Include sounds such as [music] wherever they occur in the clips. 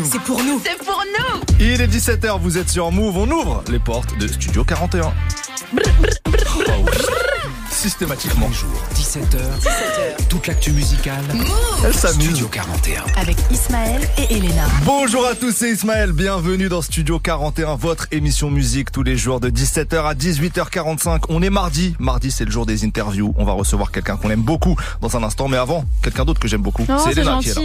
nous. C'est pour nous. C'est pour nous. Il est 17h, vous êtes sur Move, on ouvre les portes de Studio 41. Oh oui. Systématiquement. Bonjour, 17h. 17h. Toute l'actu musicale. Elle s'amuse. Studio 41. Avec Ismaël et Elena. Bonjour à tous, c'est Ismaël. Bienvenue dans Studio 41, votre émission musique tous les jours de 17h à 18h45. On est mardi. Mardi, c'est le jour des interviews. On va recevoir quelqu'un qu'on aime beaucoup dans un instant. Mais avant, quelqu'un d'autre que j'aime beaucoup. Oh, c'est c'est Elena qui est là.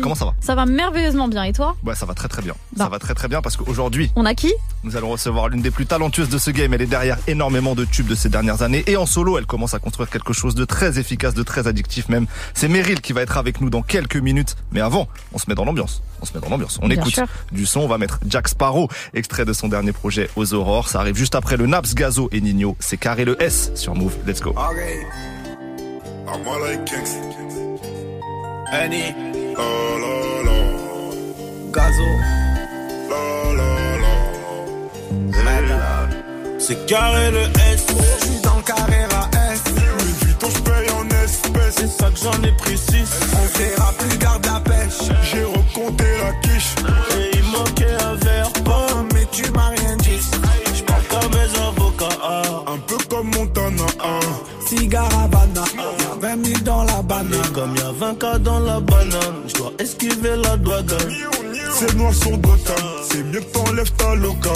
Comment ça va Ça va merveilleusement bien. Et toi Ouais, ça va très très bien. Bah. Ça va très très bien parce qu'aujourd'hui, On a qui nous allons recevoir l'une des plus talentueuses de ce game. Elle est derrière énormément de tubes de ces dernières années. Et en solo, elle commence à construire quelque chose de très efficace, de très addictif même. C'est Meryl qui va être avec nous dans quelques minutes. Mais avant, on se met dans l'ambiance. On se met dans l'ambiance. On Bien écoute sûr. du son. On va mettre Jack Sparrow, extrait de son dernier projet aux aurores. Ça arrive juste après le Naps, Gazo et Nino. C'est carré le S sur Move. Let's go. Okay. I'm all like kicks. Annie, La la la. Gazo, La la la. C'est carré le S, Je suis dans le carré à S. Louis Vuitton, je paye en espèces. c'est ça que j'en ai pris 6. On verra plus, garde la pêche. J'ai recompté la quiche. Et il manquait un verre, Oh, mais tu m'as rien dit. j'parle comme mes avocats. Un peu comme Montana. Cigare y'a 20 000 dans la banane. Et comme y'a 20 cas dans la banane, j'dois esquiver la douane. C'est noir sur Gotham. C'est mieux que t'enlèves ta loca.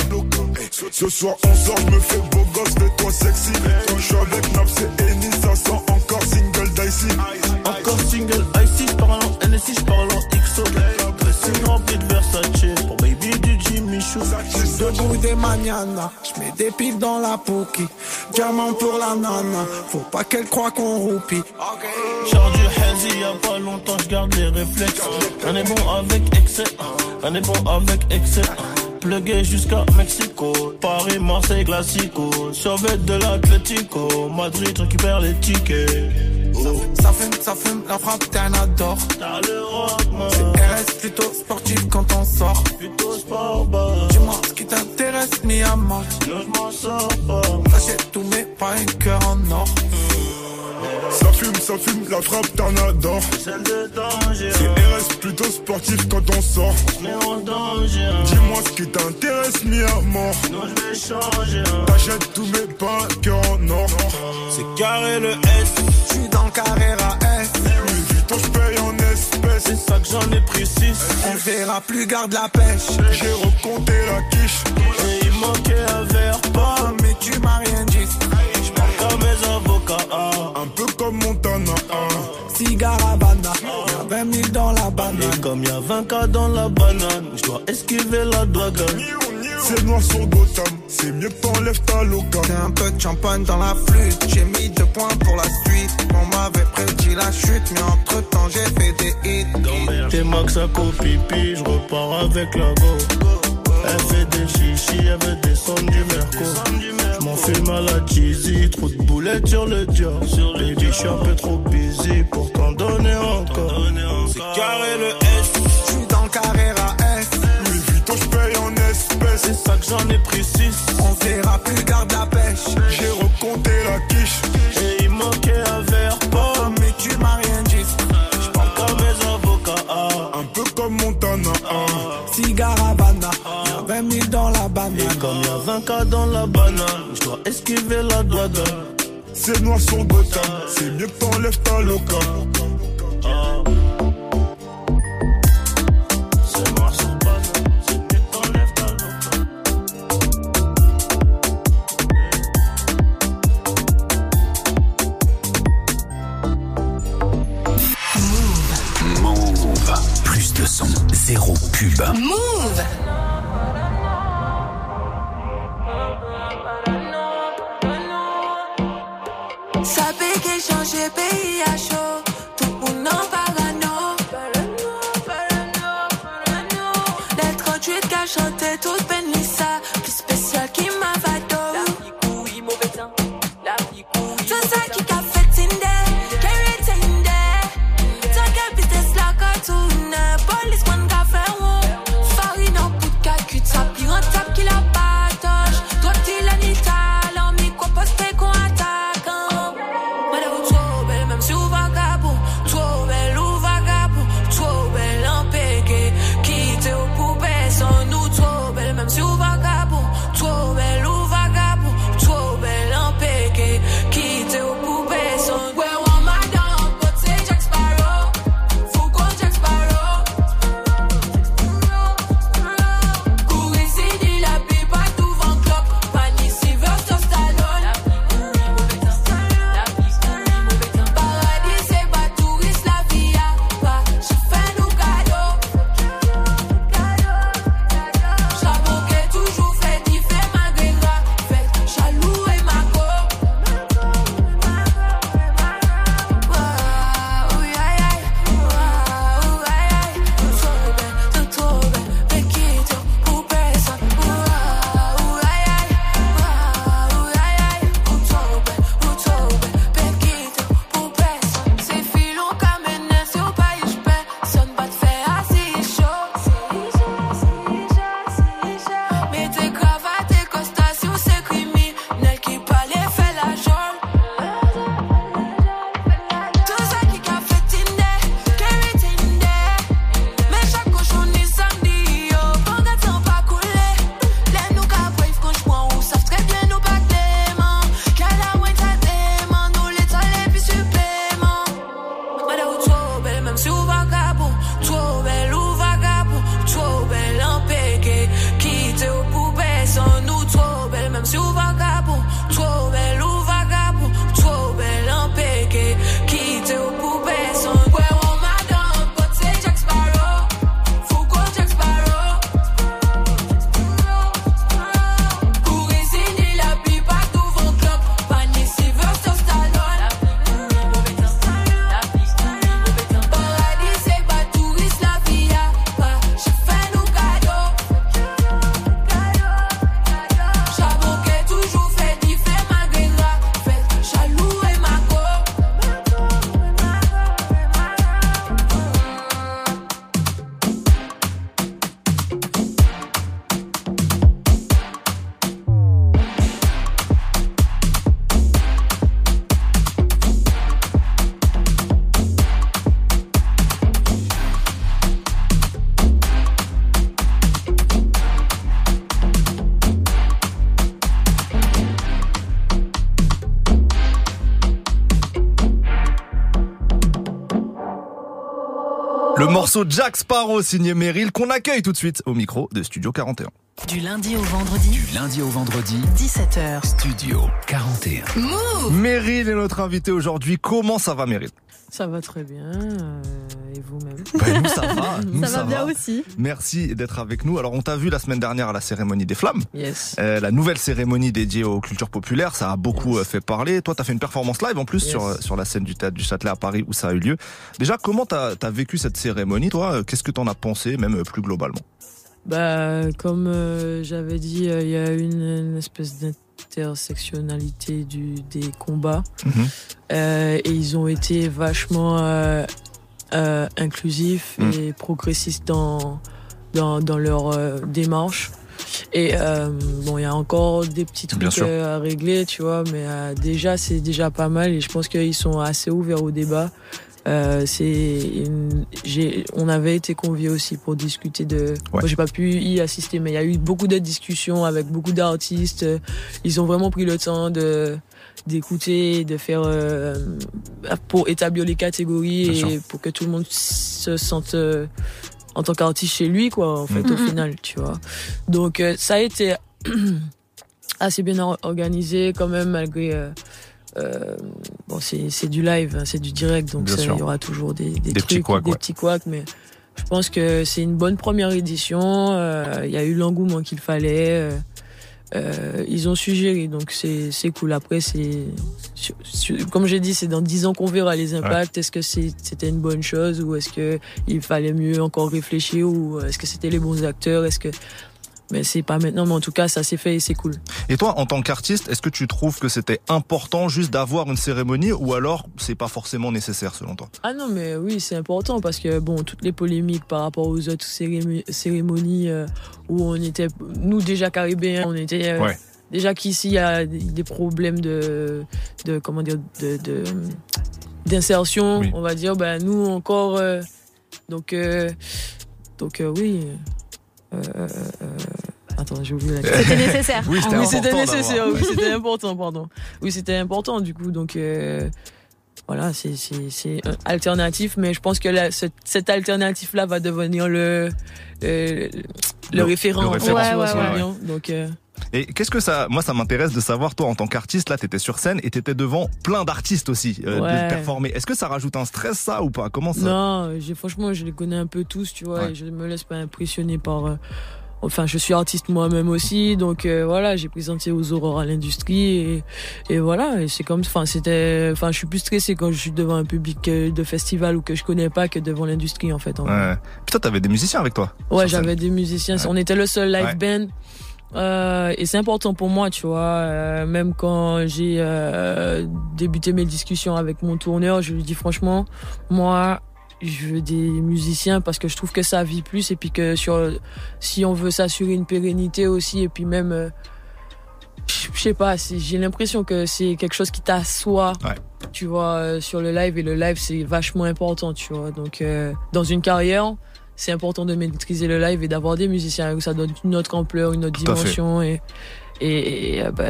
Ce, ce soir, on sort, je me fais beau gosse, fais-toi sexy. Je suis avec Naps et Eni, ça sent encore single dicey. Encore single icy, j'parle en NSI, j'parle en XO. Choo. Debout des mañanas, j'mets des piles dans la pouki. Diamant pour la nana, faut pas qu'elle croie qu'on roupie. Genre du hazy, y'a pas longtemps, j'garde les réflexes. On est bon avec excès, on est bon avec excès. Plugué jusqu'à Mexico, Paris, Marseille, Classico. Survêt de l'Atlético, Madrid récupère les tickets. Ça fume, ça fume, la frappe t'en adore. T'as le rock, man. RS plutôt sportif quand on sort. Plutôt sport, bah. Dis-moi ce qui t'intéresse, mi amant. Sinon j'm'en sors pas. J'achète tous mes pas un cœur en or. Ça fume, ça fume, la frappe, t'en adore. Celle de danger, C'est RS plutôt sportif quand on sort. mais en danger. Dis-moi ce qui t'intéresse, mi mort. Non, j'vais changer. T'achètes tous mes pains, cœur en or. C'est carré le S, J'suis dans le carré à S. Louis Vuitton, je paye en espèces. c'est ça que j'en ai pris 6. On verra plus, garde la pêche. J'ai recompté la quiche. Et il manquait un verre, pas. Mais tu m'as rien dit. Cigare Havana, y'a 20 000 dans la banane. Et comme y'a 20 cas dans la banane, j'dois esquiver la douane. C'est noir sur Gotham. C'est mieux que t'enlèves ta un peu de champagne dans la flûte. J'ai mis deux points pour la suite. On m'avait prédit la chute, mais entre temps j'ai fait des hits. T'es max à copipi, j'repars avec la go. Elle fait des chichis, elle veut descendre du merco. Fume à la cheesy, trop de boulettes sur le dior. Baby, j'suis un peu trop busy pour t'en donner encore. C'est carré le S, J'suis dans le carré à S. Louis Vuitton, je paye en espèces. c'est ça que j'en ai pris 6. On verra plus, garde la pêche. J'ai recompté la quiche. Y'a 20 cas dans la banane, j'dois esquiver la douane. C'est noir sur Gotham. C'est mieux que t'enlèves ta loca. C'est noir sur banane, c'est mieux que t'enlèves ta loca. Move. Plus de son, zéro pub. Move morceau Jack Sparrow signé Meryl qu'on accueille tout de suite au micro de Studio 41. Du lundi au vendredi, Du lundi au vendredi, 17h. Studio 41. Meryl est notre invité aujourd'hui. Comment ça va Meryl? Ça va très bien. euh, et vous-même [laughs] Ben, Nous ça va. Nous, Ça va bien aussi. Merci d'être avec nous. Alors on t'a vu la semaine dernière à la cérémonie des flammes. Yes. Euh, la nouvelle cérémonie dédiée aux cultures populaires, ça a beaucoup Yes. euh, fait parler. Toi, t'as fait une performance live en plus Yes. sur sur la scène du théâtre du Châtelet à Paris où ça a eu lieu. Déjà, comment t'as as vécu cette cérémonie, toi? Qu'est-ce que t'en as pensé, même euh, plus globalement? Bah, comme euh, j'avais dit, euh, il y a une, une espèce d'intersectionnalité du, des combats. Mhm. Euh, et ils ont été vachement euh, inclusifs Mm. et progressistes dans, dans, dans leur euh, démarche. Et euh, bon, il y a encore des petits trucs euh, à régler, tu vois, mais euh, déjà, c'est déjà pas mal et je pense qu'ils sont assez ouverts au débat. Euh, c'est une- j'ai on avait été conviés aussi pour discuter de moi j'ai pas pu y assister mais il y a eu beaucoup de discussions avec beaucoup d'artistes ils ont vraiment pris le temps de d'écouter de faire euh, pour établir les catégories Bien et sûr. pour que tout le monde se sente euh, en tant qu'artiste chez lui quoi en fait Mhm. au final tu vois donc euh, ça a été [clears throat] assez bien or- organisé quand même malgré euh, euh, bon c'est c'est du live hein, c'est du direct donc il y aura toujours des, des, Des trucs petits couacs, des ouais. petits couacs mais je pense que c'est une bonne première édition euh, il y a eu l'engouement qu'il fallait euh, ils ont suggéré donc c'est c'est cool. Après c'est comme j'ai dit c'est dans 10 ans qu'on verra les impacts. Est-ce que c'était une bonne chose ou est-ce que il fallait mieux encore réfléchir ou est-ce que c'était les bons acteurs? Est-ce que mais c'est pas maintenant mais en tout cas ça s'est fait et c'est cool Et toi, en tant qu'artiste, est-ce que tu trouves que c'était important juste d'avoir une cérémonie ou alors c'est pas forcément nécessaire selon toi? Ah non, mais oui, c'est important parce que, bon, toutes les polémiques par rapport aux autres cérémo- cérémonies euh, où on était, nous déjà caribéens, on était. euh, Ouais. Déjà qu'ici, il y a des- des problèmes de. de comment dire de, de- d'insertion, Oui. on va dire. Ben, nous encore. euh, donc, euh, donc euh, oui. Euh, euh, euh, attends, j'ai oublié la [laughs] question. C'était nécessaire. Oui, c'était Oui, important nécessaire, oui, c'était [laughs] important, pardon. Oui, c'était important, du coup, donc euh, voilà, c'est c'est c'est un alternatif, mais je pense que là, ce- cette alternative-là va devenir le le, le Le- référent. le référent, ouais, ouais, dire. Donc euh, Et qu'est-ce que ça, moi, ça m'intéresse de savoir, toi, en tant qu'artiste, là, t'étais sur scène et t'étais devant plein d'artistes aussi, euh, Ouais. de performer. Est-ce que ça rajoute un stress, ça, ou pas? Comment ça? Non, franchement, je les connais un peu tous, tu vois, Ouais. et je me laisse pas impressionner par. euh, Enfin, je suis artiste moi-même aussi, donc euh, voilà, j'ai présenté aux aurores à l'industrie et, et voilà, et c'est comme, enfin, c'était, enfin, je suis plus stressé quand je suis devant un public euh, de festival ou que je connais pas que devant l'industrie en fait. en vrai. Ouais. Putain, t'avais des musiciens avec toi? Ouais, j'avais des musiciens. Ouais. On était le seul live Ouais. band. Euh, et c'est important pour moi, tu vois. euh, même quand j'ai euh, débuté mes discussions avec mon tourneur, je lui dis franchement, moi, je veux des musiciens parce que je trouve que ça vit plus et puis que sur, si on veut s'assurer une pérennité aussi et puis même, je sais pas, j'ai l'impression que c'est quelque chose qui t'assoit, Ouais. tu vois, sur le live et le live c'est vachement important, tu vois. Donc dans une carrière, c'est important de maîtriser le live et d'avoir des musiciens où ça donne une autre ampleur, une autre Tout dimension et et, et, euh, bah,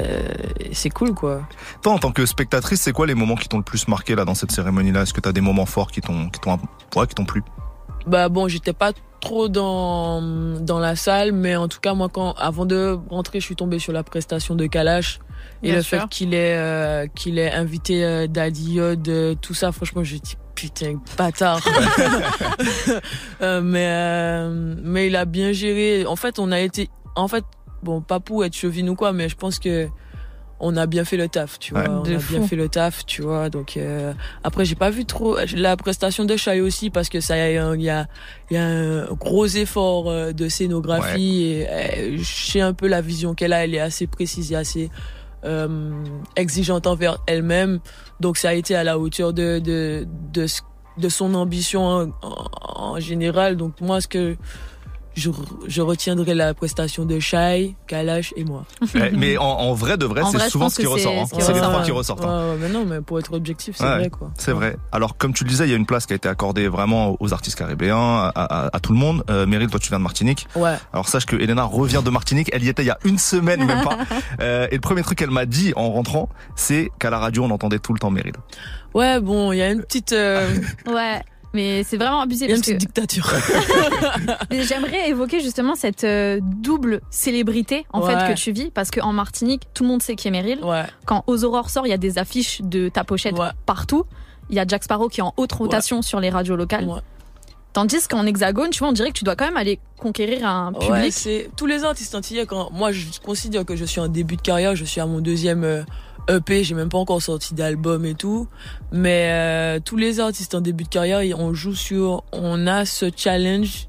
c'est cool quoi. Toi, en tant que spectatrice, c'est quoi les moments qui t'ont le plus marqué, là, dans cette cérémonie-là? Est-ce que t'as des moments forts qui t'ont, qui t'ont, ouais, qui t'ont plu? Bah bon, j'étais pas trop dans dans la salle, mais en tout cas moi quand avant de rentrer, je suis tombée sur la prestation de Kalash et Bien le sûr. fait qu'il ait euh, qu'il ait invité euh, Daddy Yod, euh, tout ça, franchement, je dis putain bâtard. [laughs] Euh, mais euh, mais il a bien géré. En fait, on a été en fait bon pas pour être chevine ou quoi, mais je pense que on a bien fait le taf, tu vois. Ouais. On a fou. bien fait le taf, tu vois. Donc euh, après, j'ai pas vu trop la prestation de Shai aussi parce que ça il y a il y a, y a un gros effort euh, de scénographie et euh, je sais un peu la vision qu'elle a. Elle est assez précise et assez euh, exigeante envers elle-même. Donc ça a été à la hauteur de de de, son ambition en, en- en général. Donc moi, ce que je, je retiendrai la prestation de Shai, Kalash et moi. Ouais, Mais en, en vrai de vrai, c'est souvent ce qui ressort. hein. ce C'est les trois ouais. qui ressortent. hein. Ouais, ouais, mais non, mais pour être objectif, c'est Ouais, vrai quoi. C'est vrai. Alors, comme tu le disais, il y a une place qui a été accordée vraiment aux artistes caribéens, à, à- à tout le monde. Euh, Meryl, toi, tu viens de Martinique. Ouais. Alors, sache que Elena revient de Martinique. Elle y était il y a une semaine, même pas. [laughs] Euh, et le premier truc qu'elle m'a dit en rentrant, c'est qu'à la radio, on entendait tout le temps Meryl. Ouais, bon, il y a une petite, euh, Ouais. Mais c'est vraiment abusé parce que dictature. [laughs] Mais j'aimerais évoquer justement cette euh, double célébrité en Ouais. fait que tu vis parce qu'en Martinique, tout le monde sait qui est Meryl. Ouais. Quand Aux Aurores sort, il y a des affiches de ta pochette Ouais. partout. Il y a Jack Sparrow qui est en haute rotation sur les radios locales. Ouais. Tandis qu'en hexagone, tu vois, on dirait que tu dois quand même aller conquérir un public. Ouais, c'est tous les artistes antillais. Quand moi, je considère que je suis en début de carrière, je suis à mon deuxième euh, EP, j'ai même pas encore sorti d'album et tout. Mais euh, tous les artistes en début de carrière, on joue sur, on a ce challenge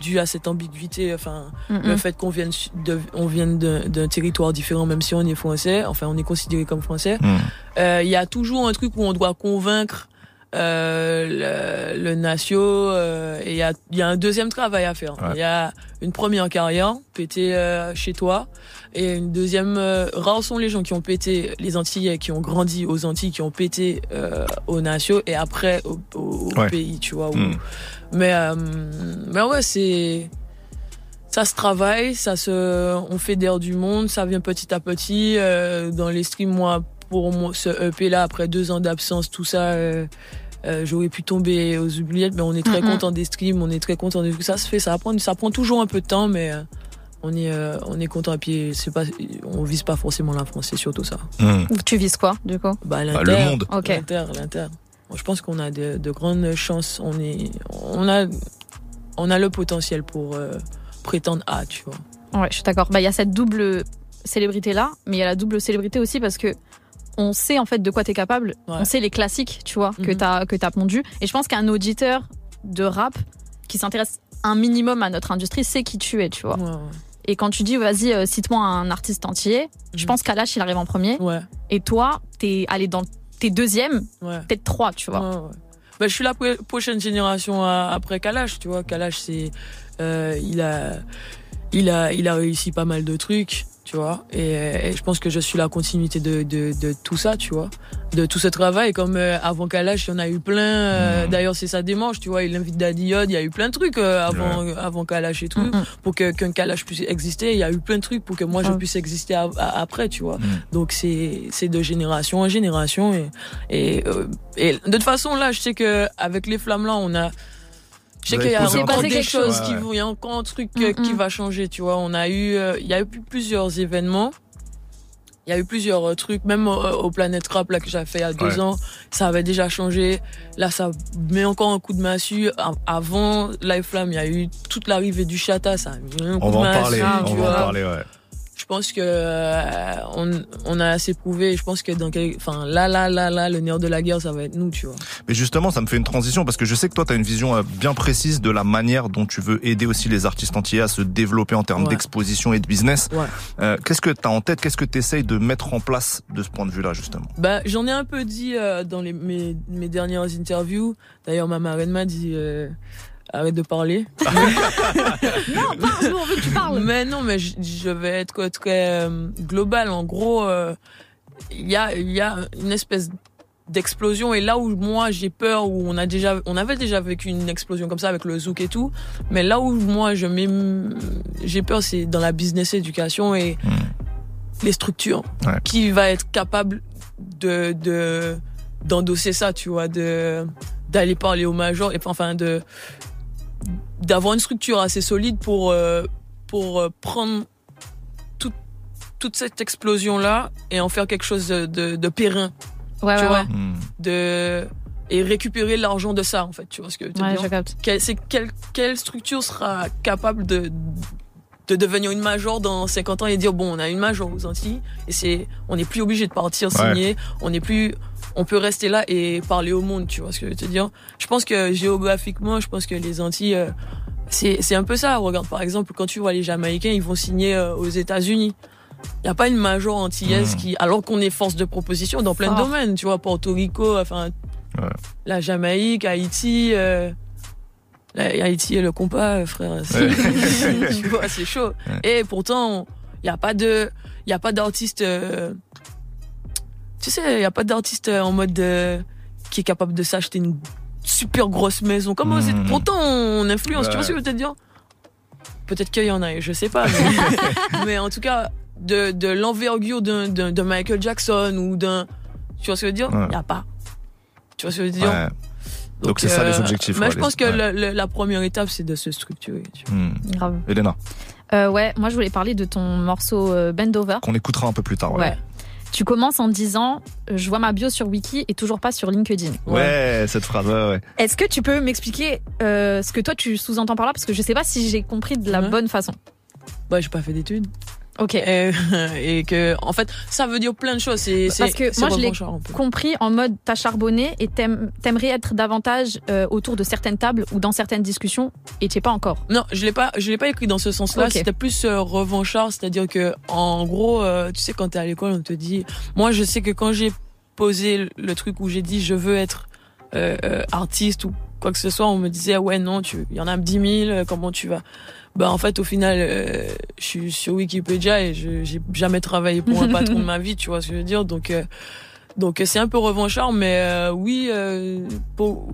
dû à cette ambiguïté, enfin Mm, le mm. fait qu'on vienne de, on vienne d'un territoire différent, même si on est français, enfin on est considéré comme français. Hmm. Euh, Il y a toujours un truc où on doit convaincre euh, le, le natio euh, et il y a, il y a un deuxième travail à faire. Il Ouais. y a une première carrière, péter euh, chez toi, et une deuxième. euh, rares sont les gens qui ont pété les Antillais, qui ont grandi aux Antilles, qui ont pété euh, aux natio et après au, au- au Ouais. pays, tu vois. où- Hmm. Mais euh, mais ouais, c'est ça se travaille, ça se, on fédère du monde, ça vient petit à petit. euh, dans les streams, moi, pour moi, ce EP là, après deux ans d'absence, tout ça, euh, euh, j'aurais pu tomber aux oubliettes, mais on est très content des streams, on est très content de tout ça. Se fait, ça prend, ça prend toujours un peu de temps, mais euh, on est, euh, on est content. Et puis c'est pas, on vise pas forcément la France, c'est surtout ça. Hmm. Tu vises quoi, du coup? Bah, Bah, l'Inter, le monde. L'Inter, l'Inter. Je pense qu'on a de, de grandes chances. On est, on a, on a le potentiel pour euh, prétendre à, tu vois. Ouais, je suis d'accord. Bah, il y a cette double célébrité là, mais il y a la double célébrité aussi parce que on sait en fait de quoi tu es capable. Ouais. On sait les classiques, tu vois, que Mhm. tu as que t'as pondu. Et je pense qu'un auditeur de rap qui s'intéresse un minimum à notre industrie sait qui tu es, tu vois. Ouais, Et quand tu dis vas-y euh, cite-moi un artiste entier, je Mhm. pense qu'Alash il arrive en premier ouais, et toi t'es allé dans tes deuxième, ouais. peut-être trois, tu vois. Ouais. Bah, je suis la pro- prochaine génération à- après Kalash, tu vois. Kalash, c'est, euh, il a, il a, il a réussi pas mal de trucs, tu vois. Et, et je pense que je suis la continuité de, de, de tout ça, tu vois. De tout ce travail. Comme euh, avant Kalash, il y en a eu plein. euh, Mhm. D'ailleurs, c'est sa démarche, tu vois. Il invite Daddy Yod. Il y a eu plein de trucs euh, avant, euh, avant Kalash et tout. Mhm. Pour que qu'un Kalash puisse exister, il y a eu plein de trucs pour que moi je puisse exister a- a- après, tu vois. Mhm. Donc c'est c'est de génération en génération et et, euh, et de toute façon là, je sais que avec les flammes là, on a je sais qu'il y a encore des quelque choses chose. qui vont, il y a encore un truc euh, Mm, qui mm. va changer, tu vois. On a eu, euh, il y a eu plusieurs événements. Il y a eu plusieurs euh, trucs, même euh, au Planète Rap là que j'ai fait il y a deux Ouais. ans, ça avait déjà changé. Là, ça met encore un coup de massue. Avant Live Flamme, il y a eu toute l'arrivée du Chata, ça a mis un coup On de va en massue, parler. Tu On va en vois. parler, ouais. Je pense que euh, on, on a assez prouvé. Je pense que dans quel, enfin là là là là, le nerf de la guerre, ça va être nous, tu vois. Mais justement, ça me fait une transition parce que je sais que toi, tu as une vision euh, bien précise de la manière dont tu veux aider aussi les artistes entiers à se développer en termes Ouais. d'exposition et de business. Ouais. Euh, Qu'est-ce que tu as en tête? Qu'est-ce que tu essayes de mettre en place de ce point de vue-là, justement? Bah, j'en ai un peu dit euh, dans les, mes, mes dernières interviews. D'ailleurs, ma marraine m'a dit euh, arrête de parler. [laughs] Non, parle, nous on veut que tu parles. Mais non, mais je, je vais être très euh, global. En gros, euh, il y a y a une espèce d'explosion et là où moi j'ai peur où on a déjà on avait déjà vécu une explosion comme ça avec le zouk et tout mais là où moi je j'ai peur c'est dans la business éducation et les structures Ouais. qui va être capable de de d'endosser ça tu vois de d'aller parler aux majors et enfin de d'avoir une structure assez solide pour euh, pour euh, prendre toute toute cette explosion là et en faire quelque chose de de, de périn Ouais, tu ouais, vois ouais. Hmm. de et récupérer l'argent de ça en fait tu vois ce que Ouais, dire je capte. quelle, c'est quelle, quelle structure sera capable de, de devenir une major dans 50 ans et dire bon on a une major aux Antilles et c'est on n'est plus obligé de partir Ouais. signer on n'est plus on peut rester là et parler au monde tu vois ce que je veux te dire je pense que géographiquement je pense que les Antilles euh, c'est c'est un peu ça regarde par exemple quand tu vois les Jamaïcains ils vont signer euh, aux États-Unis il n'y a pas une major antillaise Mhm. qui alors qu'on est force de proposition dans plein de Fort. domaines tu vois Porto Rico enfin Ouais. la Jamaïque Haïti euh, la- Haïti et le compas, euh, frère. c'est- Ouais. [laughs] tu [laughs] vois, c'est chaud. Ouais. Et pourtant, il n'y a pas de, il y a pas d'artiste, euh, tu sais, il n'y a pas d'artiste euh, en mode, euh, qui est capable de s'acheter une super grosse maison. Comment c'est, Mhm. pourtant, on influence, tu vois ce que je veux te dire? Peut-être qu'il y en a, je sais pas. Mais, [laughs] mais en tout cas, de, de l'envergure d'un, Michael Jackson ou d'un, tu vois ce que je veux dire? Il Ouais. n'y a pas. Tu vois ce que je veux dire? Ouais. Donc, c'est ça les objectifs. Mais quoi, je les- pense que ouais. le- le- la première étape, c'est de se structurer. tu vois. Hmm. Grave. Elena, Euh, ouais, moi je voulais parler de ton morceau euh, Bend Over. qu'on écoutera un peu plus tard. Ouais. Tu commences en disant euh, Je vois ma bio sur Wiki et toujours pas sur LinkedIn. Ouais, cette phrase, ouais, ouais. Est-ce que tu peux m'expliquer euh, ce que toi tu sous-entends par là? Parce que je sais pas si j'ai compris de la Ouais. bonne façon. Bah, j'ai pas fait d'études. Ok. Et, [laughs] et que, en fait, ça veut dire plein de choses. C'est, Parce c'est- que moi, je l'ai compris en mode t'as charbonné et t'aimerais être davantage euh, autour de certaines tables ou dans certaines discussions et tu es pas encore. Non, je l'ai pas, je l'ai pas écrit dans ce sens-là. Ok. C'était plus euh, revanchard, c'est-à-dire que, en gros, euh, tu sais, quand t'es à l'école, on te dit. Moi, je sais que quand j'ai posé le truc où j'ai dit je veux être euh, artiste ou quoi que ce soit, on me disait ouais non, tu, il y en a 10 000, euh, comment tu vas? Bah en fait, au final, euh, je suis sur Wikipédia et je j'ai jamais travaillé pour un patron de [laughs] ma vie, tu vois ce que je veux dire? Donc euh, donc c'est un peu revanchard, mais euh, oui, euh, pour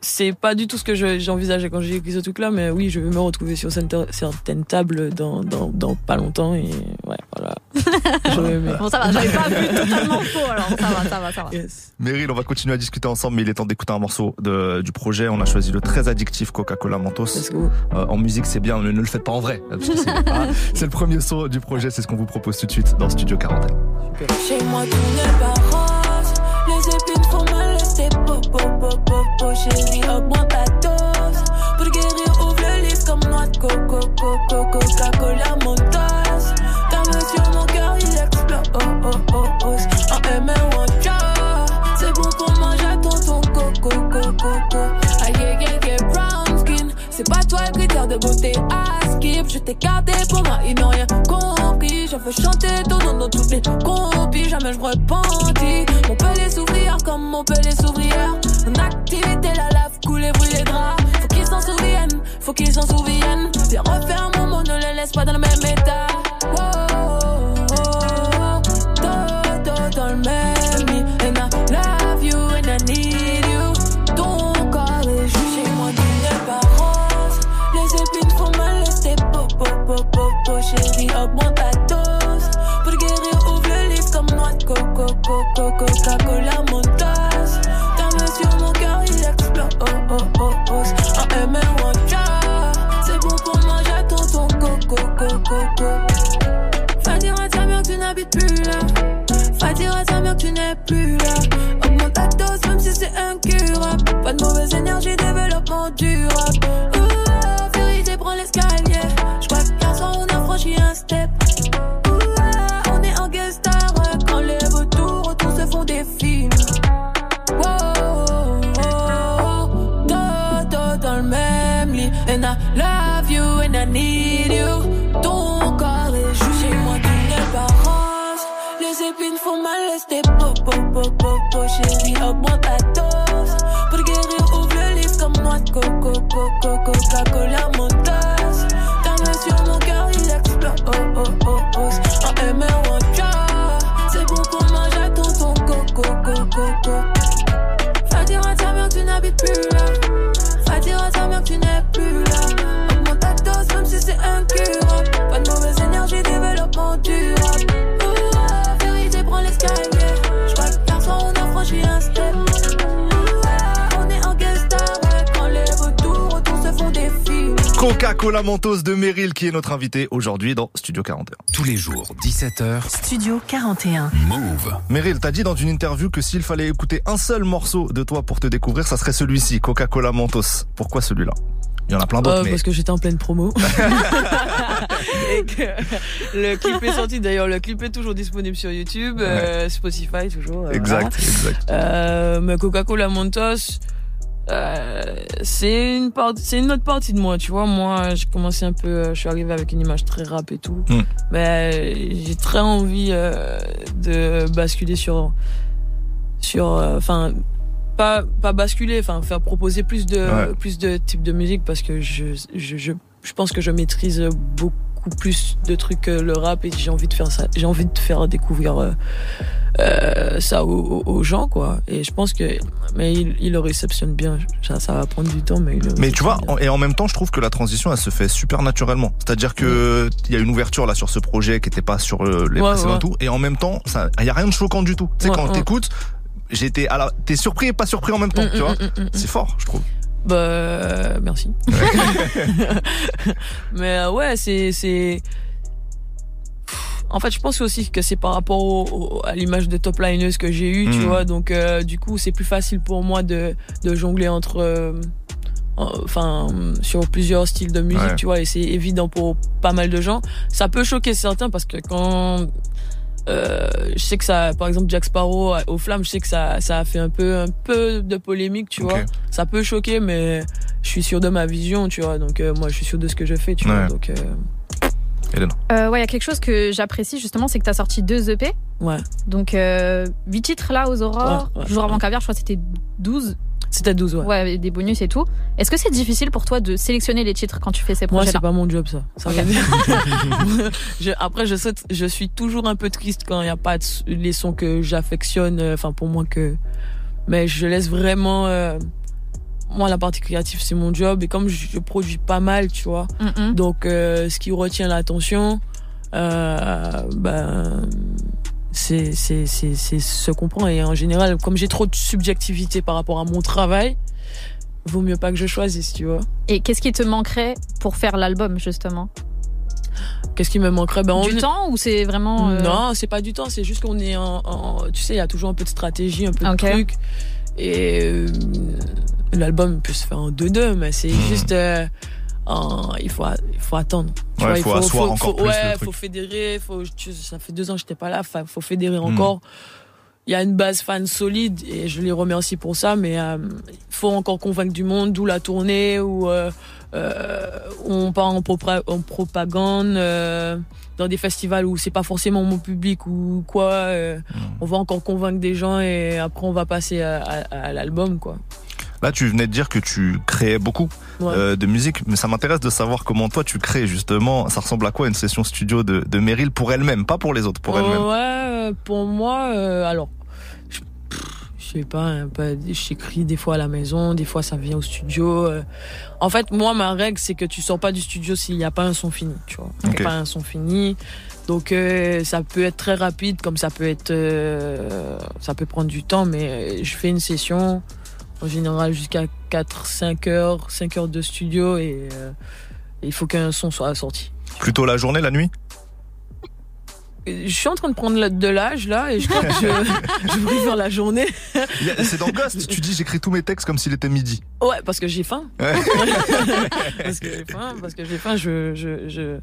c'est pas du tout ce que je- j'envisageais quand j'ai écrit ce truc-là, mais oui, je vais me retrouver sur certaines tables dans, dans, dans pas longtemps et ouais, voilà. [laughs] Bon, ça va, j'avais pas vu totalement faux alors. Ça va, ça va, ça va. Yes. Meryl, on va continuer à discuter ensemble, mais il est temps d'écouter un morceau de, du projet. On a choisi le très addictif Coca-Cola Mentos. Euh, en musique, c'est bien, mais ne le faites pas en vrai. [laughs] C'est le premier son du projet, c'est ce qu'on vous propose tout de suite dans Studio 40. Chez moi tout Chérie, augmente ta dose Pour guérir, ouvre le livre comme noix de coco coco Coca-Cola Mentos Ta main sur mon cœur, il explose. Oh, oh, oh, oh. En M ou en C'est bon pour manger à tonton coco coco coco Aïe aïe aïe brown skin. C'est pas toi le critère de beauté à skip. Je t'ai gardé pour moi, ils n'ont rien compris. Je veux chanter ton nom dans toutes les compis. Jamais je me repentis Mon pelé s'ouvrir comme mon pelé s'ouvrière En activité, la faut qu'ils s'en souviennent. Viens refaire mon mot, ne les laisse pas dans le même plus là. Augmente ta dose même si c'est incurable. Pas de mauvaise énergie, développement durable. Films. Coca-Cola Mentos de Meryl qui est notre invité aujourd'hui dans Studio 41. Tous les jours, 17h, Studio 41. Move. Meryl, t'as dit dans une interview que s'il fallait écouter un seul morceau de toi pour te découvrir, ça serait celui-ci, Coca-Cola Mentos. Pourquoi celui-là? Il y en a plein d'autres, Euh, mais... Parce que j'étais en pleine promo. [laughs] Et que le clip est sorti. D'ailleurs, le clip est toujours disponible sur YouTube, euh, Spotify toujours. euh, Exact, voilà. exact. Euh, mais Coca-Cola Mentos, euh, c'est une partie, c'est une autre partie de moi, tu vois. Moi, j'ai commencé un peu, euh, je suis arrivé avec une image très rap et tout. Mm. Mais j'ai très envie euh, de basculer sur, sur, euh, enfin. pas, pas basculer, enfin faire proposer plus de Ouais. plus de types de musique parce que je, je, je, je pense que je maîtrise beaucoup plus de trucs que le rap et j'ai envie de faire ça, j'ai envie de faire découvrir euh, euh, ça aux, gens quoi. Et je pense que mais il, il le réceptionne bien. Ça, ça va prendre du temps, mais il le Mais tu vois, et en même temps, je trouve que la transition, elle se fait super naturellement. C'est-à-dire que il y a une ouverture là sur ce projet qui était pas sur euh, les Ouais, précédents ouais. et tout, et en même temps, ça, il y a rien de choquant du tout. Tu sais, Ouais, quand t'écoutes, à la, t'es surpris et pas surpris en même temps, Mm, tu mm, vois. mm. C'est fort, je trouve. Bah, euh, merci. [laughs] Mais euh, ouais, c'est, c'est. En fait, je pense aussi que c'est par rapport au- au- à l'image de top lineuse que j'ai eue, tu Mhm. vois. Donc, euh, du coup, c'est plus facile pour moi de, de jongler entre. euh, Enfin, sur plusieurs styles de musique, Ouais. tu vois, et c'est évident pour pas mal de gens. Ça peut choquer certains parce que quand euh, je sais que ça, par exemple, Jack Sparrow au Flamme, je sais que ça, ça a fait un peu, un peu de polémique, tu vois. Ça peut choquer, mais je suis sûr de ma vision, tu vois. Donc euh, moi, je suis sûr de ce que je fais, tu Ouais. vois. Donc euh. Euh, ouais, il y a quelque chose que j'apprécie justement, c'est que tu as sorti deux EP. ouais, Donc, euh, 8 titres là aux Aurores. Ouais, ouais, Jour avant caviar, je crois que c'était 12. C'était 12, ouais. Ouais, des bonus et tout. Est-ce que c'est difficile pour toi de sélectionner les titres quand tu fais ces Moi, projets-là c'est pas mon job, ça. ça Ok. va [laughs] bien. [laughs] Je- après, je, je suis toujours un peu triste quand il n'y a pas les sons que j'affectionne. euh, Enfin, pour moi que. Mais je laisse vraiment. euh, moi, la partie créative, c'est mon job. Et comme je, je produis pas mal, tu vois. Donc, euh, ce qui retient l'attention, euh, ben, c'est c'est c'est se comprend. Et en général, comme j'ai trop de subjectivité par rapport à mon travail, vaut mieux pas que je choisisse, tu vois. Et qu'est-ce qui te manquerait pour faire l'album justement? Qu'est-ce qui me manquerait? Ben, Du on- temps ou c'est vraiment. euh, Non, c'est pas du temps. C'est juste qu'on est en, en- tu sais, il y a toujours un peu de stratégie, un peu de truc. Et euh, l'album peut se faire en deux-deux, mais c'est Hmm. juste. euh, en- il faut il faut attendre. Tu Ouais, faut asseoir encore plus le ouais, truc. faut fédérer. Faut, tu- ça fait deux ans que j'étais pas là. fa- Faut fédérer Hmm. encore. Il y a une base fan solide et je les remercie pour ça, mais euh, il faut encore convaincre du monde, d'où la tournée, où euh, euh, on part en, propagande, dans des festivals où c'est pas forcément mon public ou quoi. Hmm. On va encore convaincre des gens et après on va passer à, à- à l'album, quoi. Là, tu venais de dire que tu créais beaucoup Ouais. euh, de musique, mais ça m'intéresse de savoir comment toi tu crées justement. Ça ressemble à quoi une session studio de, de Meryl pour elle-même, pas pour les autres, pour elle-même? Ouais, euh, pour moi, euh, alors, je sais pas, hein, pas- j'écris des fois à la maison, des fois ça vient au studio. euh. En fait, moi, ma règle, c'est que tu sors pas du studio s'il n'y a pas un son fini, tu vois. Il a pas un son fini. Donc, euh, ça peut être très rapide, comme ça peut être, euh, ça peut prendre du temps, mais euh, je fais une session, en général, jusqu'à 4, 5 heures, 5 heures de studio et euh, il faut qu'un son soit sorti. Plutôt la journée, la nuit? Je suis en train de prendre de l'âge là et je crois que je, [laughs] je préfère la journée. C'est dans Ghost, tu dis j'écris tous mes textes comme s'il était midi. Ouais, parce que j'ai faim. Ouais. [laughs] parce que j'ai faim, parce que j'ai faim, je, je, je,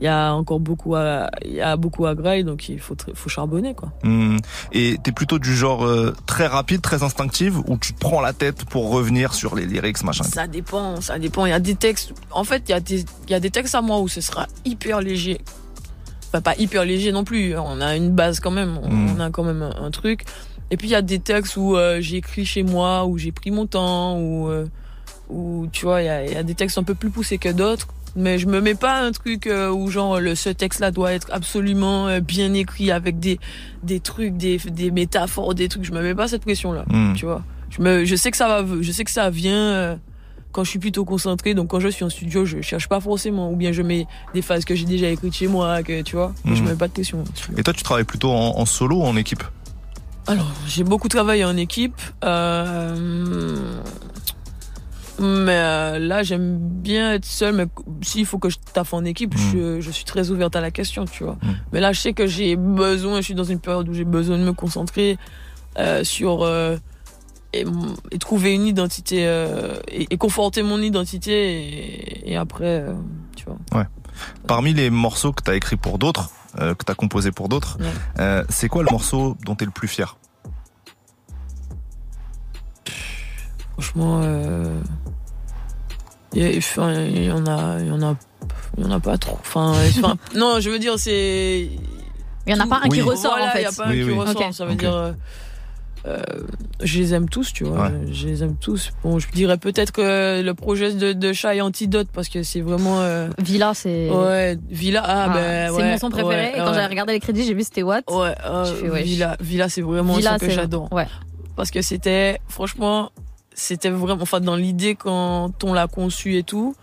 il y a encore beaucoup à, il y a beaucoup à grailler, donc il faut, faut charbonner quoi. Hmm. Et t'es plutôt du genre euh, très rapide, très instinctive, ou tu te prends la tête pour revenir sur les lyrics, machin? Ça dépend, ça dépend. Il y a des textes, en fait, il y a des, il y a des textes à moi où ce sera hyper léger. Enfin, pas hyper léger non plus. On a une base quand même. On, Mm. on a quand même un, un truc. Et puis il y a des textes où euh, j'ai écrit chez moi, où j'ai pris mon temps, où, euh, où tu vois, il y a, il y a des textes un peu plus poussés que d'autres. Mais je me mets pas un truc euh, où genre le, ce texte-là doit être absolument euh, bien écrit avec des des trucs, des, des métaphores, des trucs. Je me mets pas cette pression-là Hmm. tu vois. Je me, je sais que ça va, je sais que ça vient euh, quand je suis plutôt concentré. Donc quand je suis en studio, je cherche pas forcément, ou bien je mets des phases que j'ai déjà écrites chez moi, que tu vois. Je Mhm. me mets pas de là-dessus. Et toi, tu travailles plutôt en, en solo ou en équipe? Alors j'ai beaucoup travaillé en équipe, euh, mais euh, là j'aime bien être seul. Mais s'il faut que je taffe en équipe, Mhm. je, je suis très ouverte à la question, tu vois. Mhm. Mais là je sais que j'ai besoin, je suis dans une période où j'ai besoin de me concentrer euh, sur euh, et, trouver une identité et, et conforter mon identité et, et après, tu vois. Parmi les morceaux que t'as écrits pour d'autres, que t'as composés pour d'autres, Ouais. c'est quoi le morceau dont t'es le plus fier? Franchement, euh, il y, il en a, il y en a, il y en a pas trop. Enfin, [laughs] non, je veux dire, c'est. Il y en a pas un qui ressort Voilà, en Il y fait. a pas Oui, un qui oui. ressort. Ça veut dire. euh, euh, je les aime tous, tu vois. Ouais. Je les aime tous. Bon, je dirais peut-être que le projet de, de chat est antidote parce que c'est vraiment. euh, Villa, c'est. ouais, Villa. Ah, Ah, ben, c'est ouais, mon son préféré. ouais, et quand ouais. j'ai regardé les crédits, j'ai vu c'était what? Ouais, euh. Villa, Villa c'est vraiment Villa, un son que j'adore. Ouais. Parce que c'était, franchement, c'était vraiment, enfin, dans l'idée quand on l'a conçu et tout,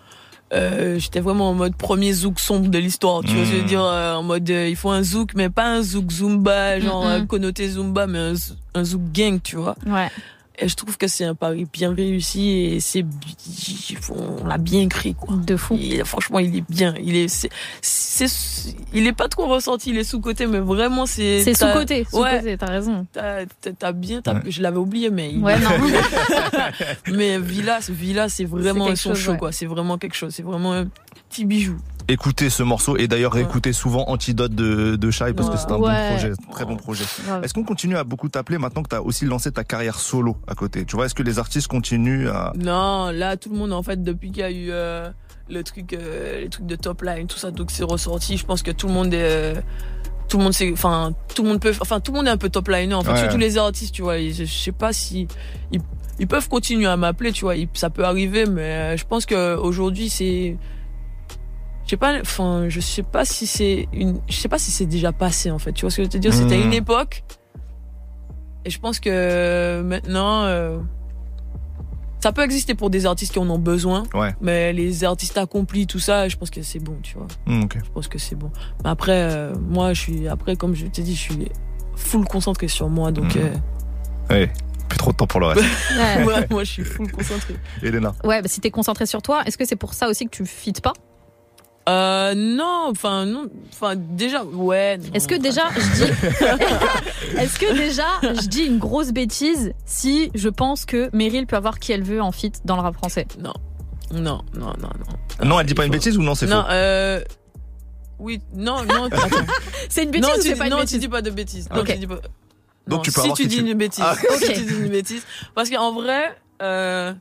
euh, j'étais vraiment en mode premier zouk sombre de l'histoire. Tu vois, je veux Mm. dire, euh, en mode, euh, il faut un zouk, mais pas un zouk zumba, genre Mm, mm. euh, connoté zumba, mais un, un zouk gang, tu vois. Ouais. Et je trouve que c'est un pari bien réussi et c'est, on l'a bien écrit, quoi. De fou. Il- franchement, il est bien. Il est, c'est, c'est- il est pas trop ressenti, il est sous côté, mais vraiment c'est. C'est t'as- sous-côté, Ouais. t'as raison. T'as, t'as- t'as bien, t'as- Ouais. je l'avais oublié, mais. il- Ouais, non. [laughs] [laughs] mais Villa, c'est- Villa, c'est vraiment son chose, chaud, ouais. quoi. C'est vraiment quelque chose. C'est vraiment un petit bijou. Écoutez ce morceau et d'ailleurs écoutez souvent Antidote de, de Shai parce que c'est un Ouais. bon projet, très bon projet. Est-ce qu'on continue à beaucoup t'appeler maintenant que tu as aussi lancé ta carrière solo à côté? Tu vois, est-ce que les artistes continuent à... Non, là, tout le monde, en fait, depuis qu'il y a eu euh, le truc, euh, les trucs de top line, tout ça, donc c'est ressorti. Je pense que tout le monde est. euh, tout le monde sait, enfin, tout le monde peut, enfin, tout le monde est un peu top liner, en fait, Ouais. surtout les artistes, tu vois. Je, je sais pas si ils, ils peuvent continuer à m'appeler, tu vois. ils- ça peut arriver, mais euh, je pense que aujourd'hui c'est, je sais pas, enfin, je sais pas si c'est une, je sais pas si c'est déjà passé, en fait. Tu vois ce que je veux te dire? C'était une époque, et je pense que maintenant. euh, ça peut exister pour des artistes qui en ont besoin, Ouais. mais les artistes accomplis, tout ça, je pense que c'est bon, tu vois. Hmm, ok. Je pense que c'est bon. Mais après, euh, moi, je suis, après, comme je t'ai dit, je suis full concentré sur moi, donc Mhm. Ouais. Plus trop de temps pour le reste. [laughs] Ouais. euh, ouais, moi, je suis full concentré. Elena. Ouais, bah, si t'es concentré sur toi, est-ce que c'est pour ça aussi que tu fites pas? Euh, non, enfin, non, enfin, déjà, ouais. non, Est-ce que enfin, déjà je dis [laughs] Est-ce que déjà je dis une grosse bêtise si je pense que Meryl peut avoir qui elle veut en fit dans le rap français? Non, non, non, non, non. Non, elle dit pas une bêtise ou non, c'est Non, faux? euh. Oui, non, non. [laughs] C'est une bêtise non, ou tu, c'est pas une non, bêtise? tu dis pas de bêtises. Non, Ok. tu dis pas. Donc non, tu peux si avoir tu dis tu- une bêtise. Ah. Si tu dis une bêtise. Parce qu'en vrai, euh,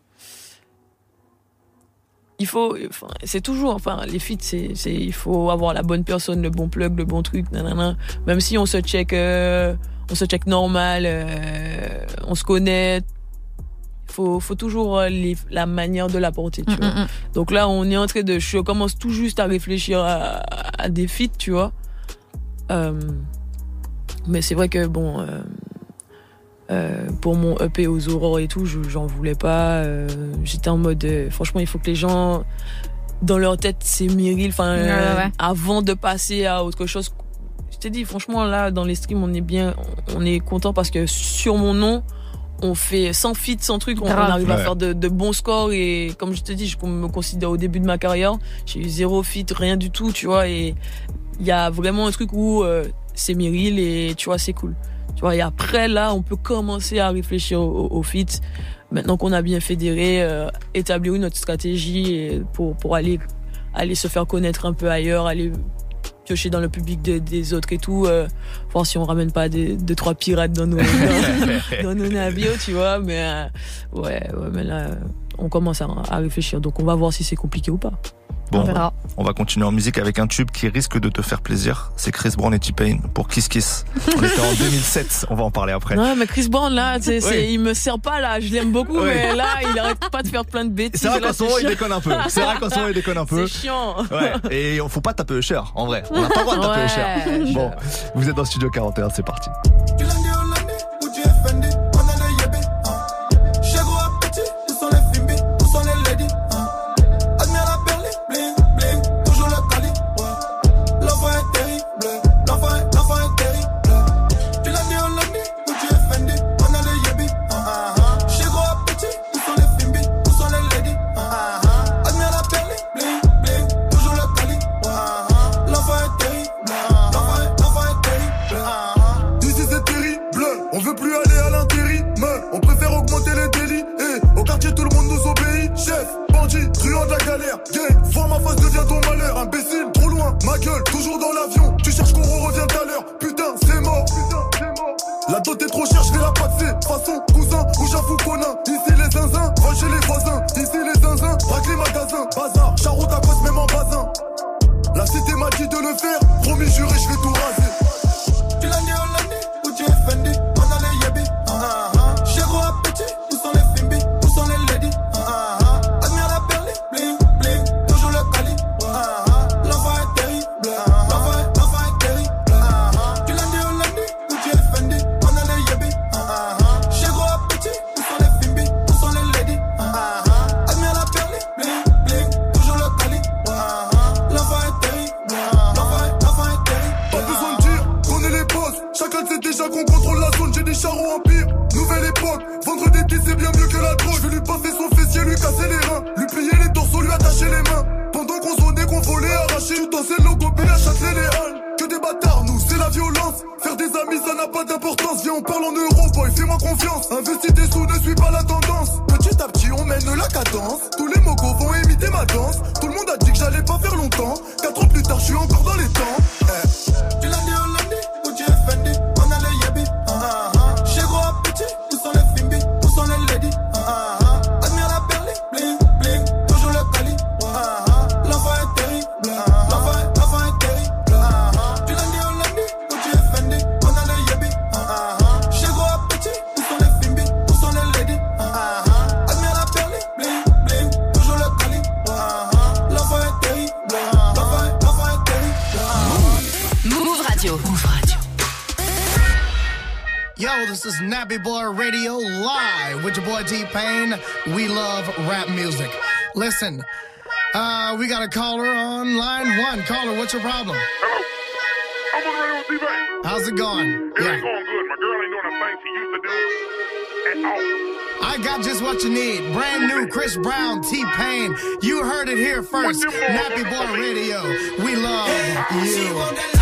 il faut, enfin, c'est toujours, enfin, les feats, c'est, c'est, il faut avoir la bonne personne, le bon plug, le bon truc, nanana. Même si on se check, euh, on se check normal, euh, on se connaît. Faut, faut toujours euh, les- la manière de l'apporter, tu Mm, vois. mm, mm. Donc là, on est en train de, je commence tout juste à réfléchir à, à des feats, tu vois. Euh, mais c'est vrai que bon, euh, pour mon EP aux aurores et tout, je- j'en voulais pas. euh, J'étais en mode, euh, franchement, il faut que les gens, dans leur tête, c'est Meryl. Enfin, Ouais, ouais, euh, ouais. avant de passer à autre chose. Je t'ai dit, franchement, là, dans les streams, on est bien, on est content parce que sur mon nom, on fait sans feat, sans truc, on, on arrive à faire de, de bons scores et comme je te dis, je me considère au début de ma carrière, j'ai eu zéro feat, rien du tout, tu vois, et il y a vraiment un truc où euh, c'est Meryl et tu vois, c'est cool. Tu vois, et après, là, on peut commencer à réfléchir au, au feat. Maintenant qu'on a bien fédéré, euh, établir notre stratégie pour, pour aller, aller se faire connaître un peu ailleurs, aller piocher dans le public de- des autres et tout, euh, voir si on ramène pas des, deux, trois pirates dans nos, dans, nos navires, tu vois, mais euh, ouais, ouais, mais là, on commence à, à réfléchir, donc on va voir si c'est compliqué ou pas. Bon, On verra. on va continuer en musique avec un tube qui risque de te faire plaisir. C'est Chris Brown et T-Pain pour Kiss Kiss. On était en [laughs] 2007. On va en parler après. Non, mais Chris Brown, là, c'est, c'est- Oui. il me sert pas, là, je l'aime beaucoup, Oui. mais là, il arrête pas de faire plein de bêtises. C'est vrai qu'en ce moment, il déconne un peu. C'est vrai qu'en ce moment, il déconne un peu. C'est chiant. Ouais. Et on faut pas taper cher, en vrai. On n'a pas le droit de taper Ouais, cher. Bon, vous êtes dans Studio 41, c'est parti. Listen, Uh, we got a caller on line one. Caller, what's your problem? Hello. I'm on the radio with D-Bay. How's it going? It yeah. ain't going good. My girl ain't doing the thing she used to do at all. I got just what you need. Brand new Chris Brown, T-Pain. You heard it here first. Nappy Boy Radio. We love you.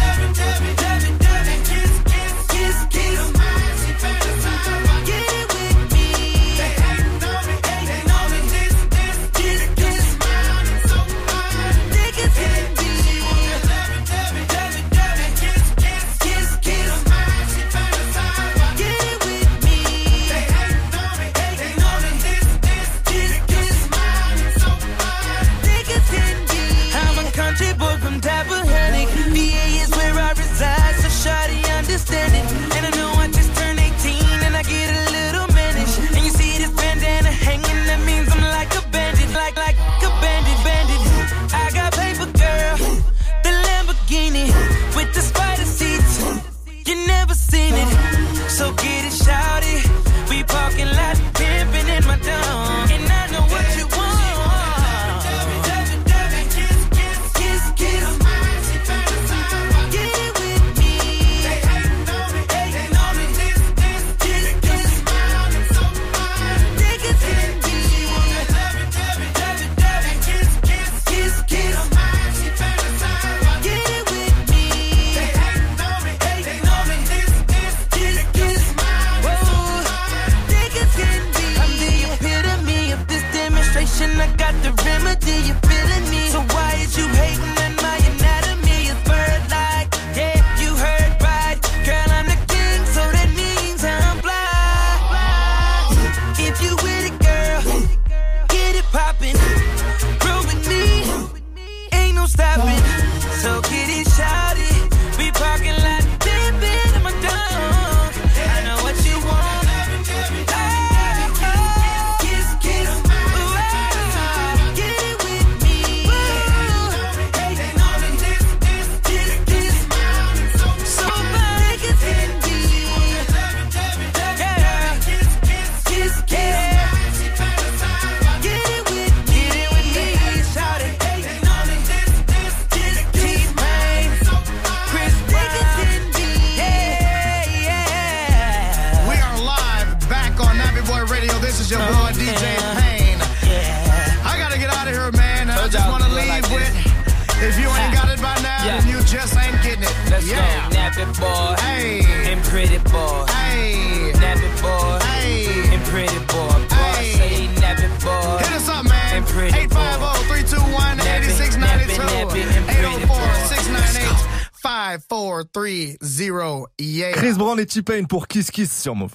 T Pain pour Kiss Kiss sur Move.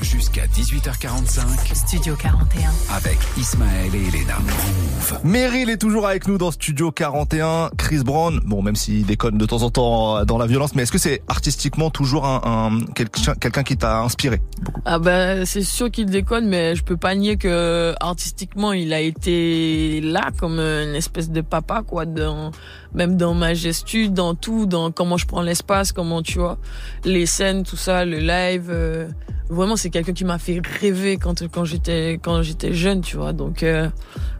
Jusqu'à 18h45, Studio 41 avec Ismaël et Elena. Move. Meryl est toujours avec nous dans Studio 41. Chris Brown, bon même s'il déconne de temps en temps dans la violence, mais est-ce que c'est artistiquement toujours un, quelqu'un qui t'a inspiré? Ah ben c'est sûr qu'il déconne, mais je peux pas nier que artistiquement il a été là comme une espèce de papa quoi, dans, même dans ma gestu, dans tout, dans comment je prends l'espace, comment tu vois les scènes, tout ça, le live. Euh, vraiment c'est quelqu'un qui m'a fait rêver quand quand j'étais quand j'étais jeune, tu vois. Donc euh,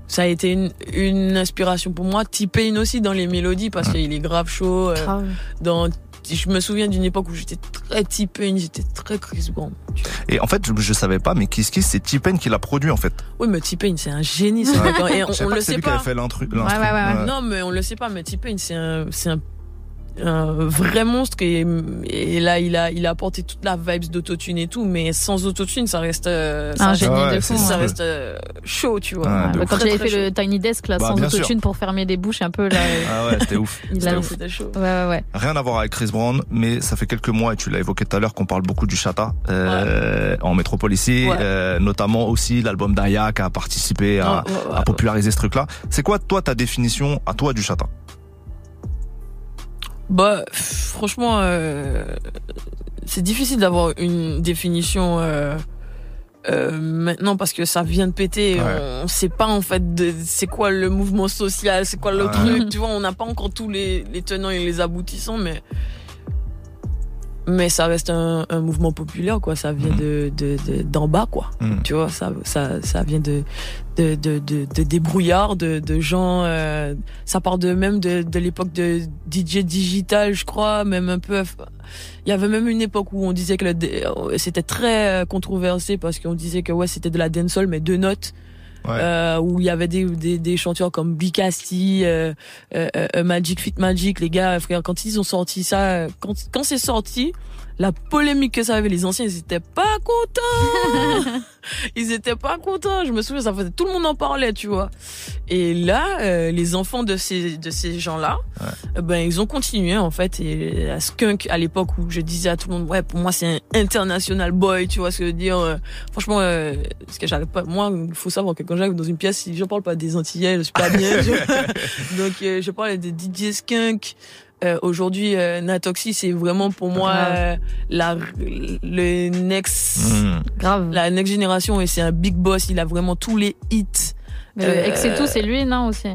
ça a été une, une, inspiration pour moi. T-Pain aussi dans les mélodies parce qu'il est grave chaud. Euh, dans je me souviens d'une époque où j'étais très T-Pain, j'étais très Chris Brown. Et en fait, je, je savais pas, mais Kiss Kiss, c'est T-Pain qui l'a produit en fait. Oui, mais T-Pain, c'est un génie. Et on, pas le sait lui qui avait pas. fait. Ouais, ouais, ouais. Non, mais on le sait pas, mais T-Pain, c'est un, c'est un, un vrai monstre et, et là, il a, il a apporté toute la vibes d'autotune et tout, mais sans autotune, ça reste, euh, ça Un reste- génie Ah ouais, de fou. c'est ça hein. reste euh, chaud, tu vois. Ouais, ouf. quand très fait le Tiny Desk là, Bah, sans autotune pour fermer des bouches un peu là. Ah ouais, c'était ouf. [laughs] Il C'était a- ouf. C'était chaud. Ouais, ouais, ouais. Rien à voir avec Chris Brown, mais ça fait quelques mois, et tu l'as évoqué tout à l'heure, qu'on parle beaucoup du Chata euh, en métropole ici, Ouais. euh, notamment aussi l'album d'Aya qui a participé à, Ouais, ouais, ouais, à populariser ce truc-là. C'est quoi, toi, ta définition à toi du Chata? Bah, franchement, euh, c'est difficile d'avoir une définition euh, euh, maintenant parce que ça vient de péter. Ouais. On, on sait pas en fait de, c'est quoi le mouvement social, c'est quoi le Ouais. truc. Tu vois, on n'a pas encore tous les, les tenants et les aboutissants, mais mais ça reste un, un mouvement populaire, quoi. Ça vient de de- de- d'en bas, quoi. Mm. Tu vois, ça ça ça vient de de de de, de débrouillards, de de gens. euh, ça part de même de de l'époque de DJ digital, je crois, même un peu. Il y avait même une époque où on disait que euh, c'était très euh, controversé parce qu'on disait que ouais c'était de la dancehall mais deux notes. Ouais. Euh, où il y avait des, des, des chanteurs comme Bicasti, euh, euh, euh, Magic Fit Magic, les gars, frère, quand ils ont sorti ça, quand, quand c'est sorti, la polémique que ça avait, les anciens, ils étaient pas contents. [laughs] ils étaient pas contents. Je me souviens, ça faisait, tout le monde en parlait, tu vois. Et là, euh, les enfants de ces, de ces gens-là, ben, ils ont continué, en fait. Et à Skunk, à l'époque où je disais à tout le monde, ouais, pour moi, c'est un international boy, tu vois ce que je veux dire. euh, franchement, euh, parce que j'arrive pas, moi, il faut savoir que quand j'arrive dans une pièce, si je parle pas des Antillais, je suis pas bien. [laughs] Donc, euh, je parle des DJ Skunk. Euh, Aujourd'hui, euh, Natoxy, c'est vraiment pour moi euh, la le next Mm. Grave. la next génération et c'est un big boss. Il a vraiment tous les hits. Euh, Ex et tout, c'est lui, non aussi?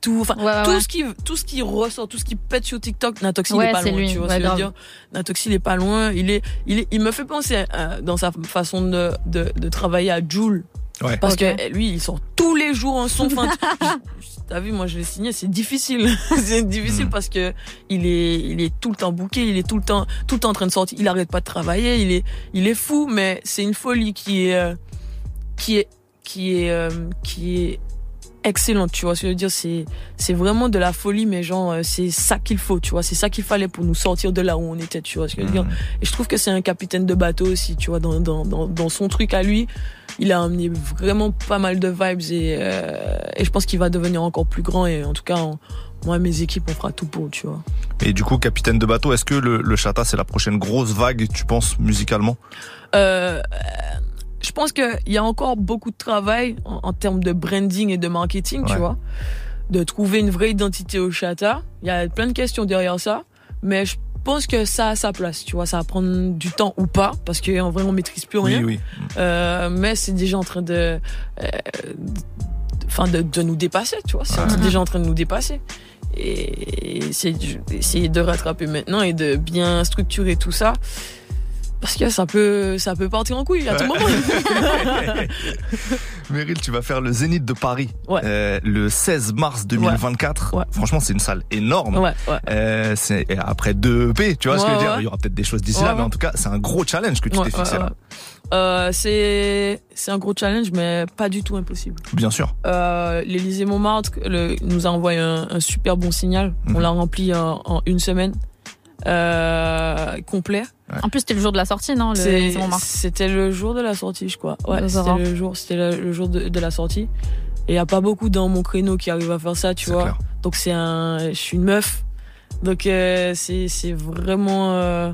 Tout, enfin Ouais, ouais, tout ouais. ce qui tout ce qui ressort, tout ce qui pète sur TikTok, Natoxy il est pas c'est loin, lui. tu vois Ouais, ce que je veux dire? Natoxy il est pas loin, il est il est il me fait penser euh, dans sa façon de, de de travailler à Joule Ouais. parce que lui il sort tous les jours un son enfin [laughs] T'as vu, moi je l'ai signé, c'est difficile. [laughs] c'est difficile Mm. parce que il est, il est tout le temps bouqué, il est tout le temps, tout le temps en train de sortir. Il arrête pas de travailler, il est, il est fou, mais c'est une folie qui est, euh, qui est, qui est, euh, qui est excellente. Tu vois ce que je veux dire C'est, c'est vraiment de la folie, mais genre euh, c'est ça qu'il faut. Tu vois, c'est ça qu'il fallait pour nous sortir de là où on était. Tu vois ce que je veux dire Mm. Et je trouve que c'est un capitaine de bateau aussi. Tu vois, dans, dans, dans, dans son truc à lui, il a amené vraiment pas mal de vibes et, euh, et je pense qu'il va devenir encore plus grand. Et en tout cas, on- moi, mes équipes, on fera tout pour. Tu vois. Et du coup, capitaine de bateau, est-ce que le, le Chata, c'est la prochaine grosse vague, tu penses, musicalement? Euh, je pense qu'il y a encore beaucoup de travail en, en termes de branding et de marketing, tu vois. De trouver une vraie identité au chata. Il y a plein de questions derrière ça. Mais je pense que ça a sa place, tu vois. Ça va prendre du temps ou pas, parce qu'en vrai, on maîtrise plus rien. Oui, oui. Euh, mais c'est déjà en train de, euh, enfin de, de nous dépasser, tu vois. C'est Ouais. déjà en train de nous dépasser. Et c'est d'essayer de rattraper maintenant et de bien structurer tout ça. Parce que ça peut, ça peut partir en couille à tout moment. [laughs] Meryl, tu vas faire le Zénith de Paris Ouais. euh, le 16 mars 2024. Ouais. Franchement, c'est une salle énorme. Ouais, ouais. Euh, c'est après deux EP, tu vois ce que je veux Ouais, dire? ouais. Il y aura peut-être des choses d'ici Ouais, là, mais ouais. en tout cas, c'est un gros challenge que tu Ouais, t'es fixé ouais, là. ouais. Euh, c'est, c'est un gros challenge, mais pas du tout impossible. Bien sûr. Euh, L'Élysée Montmartre le- nous a envoyé un, un super bon signal. Mhm. On l'a rempli en, en une semaine. Euh, complet. En plus, c'était le jour de la sortie, non. C'était le jour de la sortie, je crois. Ouais, c'était le jour, c'était le, le jour de, de la sortie. Et il y a pas beaucoup dans mon créneau qui arrivent à faire ça, tu vois. clair. Donc c'est un, je suis une meuf. Donc euh, c'est c'est vraiment euh,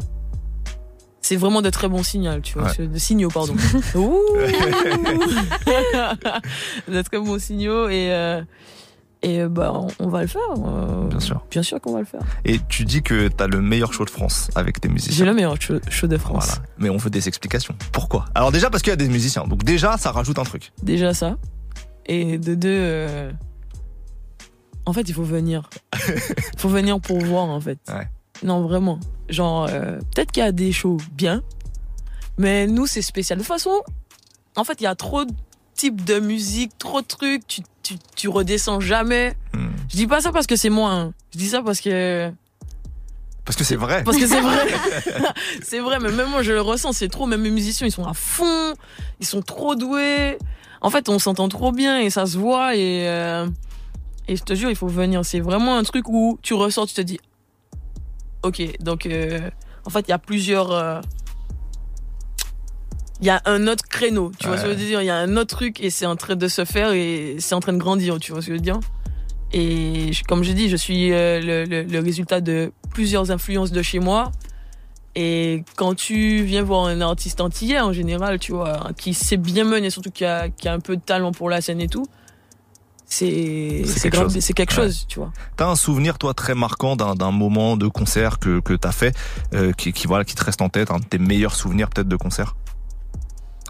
c'est vraiment de très bons signaux, tu vois, Ouais. De signaux pardon. [laughs] Ouh [laughs] [laughs] de très bons signaux et euh, et euh, bah on, on va le faire. euh, Bien sûr. Bien sûr qu'on va le faire. Et tu dis que t'as le meilleur show de France avec tes J'ai musiciens. le meilleur show, show de France. Voilà. Mais on veut des explications. Pourquoi? Alors déjà parce qu'il y a des musiciens. Donc déjà, ça rajoute un truc. Déjà ça. Et de deux, euh, en fait, il faut venir. Il [laughs] faut venir pour voir, en fait. Ouais. Non, vraiment. Genre, euh, peut-être qu'il y a des shows bien, mais nous, c'est spécial. De toute façon, en fait, il y a trop de musique, trop de trucs, tu, tu, tu redescends jamais. Hmm. Je dis pas ça parce que c'est moi, hein. je dis ça parce que Parce que c'est vrai. Parce que c'est vrai. [laughs] [laughs] c'est vrai, mais même moi je le ressens, c'est trop. Même les musiciens, ils sont à fond, ils sont trop doués. En fait, on s'entend trop bien et ça se voit et euh, et je te jure, il faut venir. C'est vraiment un truc où tu ressors, tu te dis, ok, donc euh, en fait, il y a plusieurs. euh, il y a un autre créneau, tu vois ce que je veux dire? Il y a un autre truc et c'est en train de se faire et c'est en train de grandir, tu vois ce que je veux dire? Et je- comme je dis, je suis euh, le, le- le résultat de plusieurs influences de chez moi. Et quand tu viens voir un artiste antillais en général, tu vois, qui sait bien mener, surtout qui a, qui a un peu de talent pour la scène et tout, c'est quelque grave- chose. c'est quelque Ouais. chose, tu vois. T'as un souvenir, toi, très marquant d'un moment de concert que, que t'as fait, euh, qui, qui, voilà, qui te reste en tête, un de tes meilleurs souvenirs peut-être de concert?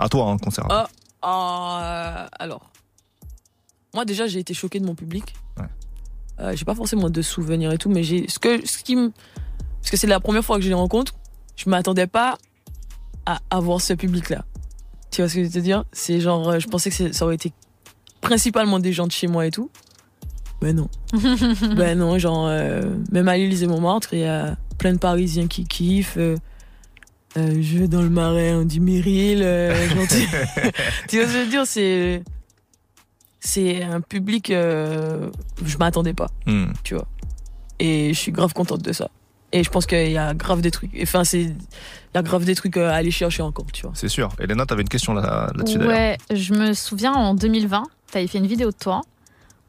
À toi, un concert. Ah, ah, alors, moi déjà j'ai été choqué de mon public. Ouais. Euh, j'ai pas forcément de souvenirs et tout, mais j'ai ce que ce qui me parce que c'est la première fois que je les rencontre, je m'attendais pas à avoir ce public-là. Tu vois ce que je veux te dire? C'est genre, euh, je pensais que ça aurait été principalement des gens de chez moi et tout. Mais non. [laughs] ben non, genre, euh, même à l'Élysée Montmartre, il y a plein de Parisiens qui kiffent. euh, euh, je vais dans le marais, on dit Meryl. euh, [laughs] genre, [laughs] tu, vois ce que je veux dire C'est c'est un public, euh, je m'attendais pas, Hmm. tu vois. Et je suis grave contente de ça. Et je pense qu'il y a grave des trucs. Enfin, c'est il y a grave des trucs à aller chercher encore, tu vois. C'est sûr. Elena, t'avais une question là- là-dessus d'ailleurs. Ouais, je me souviens en 2020, tu avais fait une vidéo de toi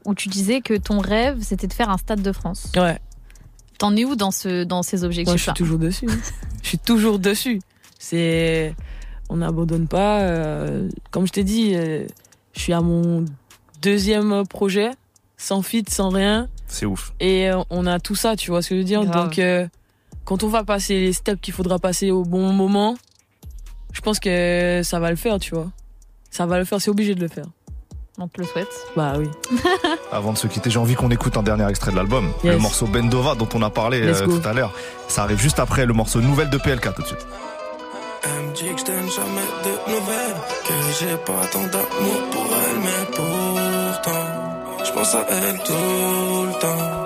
où tu disais que ton rêve c'était de faire un stade de France. Ouais. T'en es où dans, ce, dans ces objectifs Moi, je suis toujours dessus. hein. [laughs] je suis toujours dessus. C'est, on n'abandonne pas. euh, comme je t'ai dit, euh, je suis à mon deuxième projet, sans feat, sans rien, C'est ouf. et euh, on a tout ça, tu vois ce que je veux dire? Grave. Donc, euh, quand on va passer les steps qu'il faudra passer au bon moment, je pense que ça va le faire, tu vois. Ça va le faire, c'est obligé de le faire. On te le souhaite. Bah oui. [laughs] Avant de se quitter, j'ai envie qu'on écoute un dernier extrait de l'album. Yes. Le morceau Bendova dont on a parlé euh, tout à l'heure. Ça arrive juste après le morceau Nouvelle de PLK tout de suite. Elle me dit que je donne jamais de nouvelles, que j'ai pas tant d'amour pour elle, mais pourtant, je pense à elle tout le temps.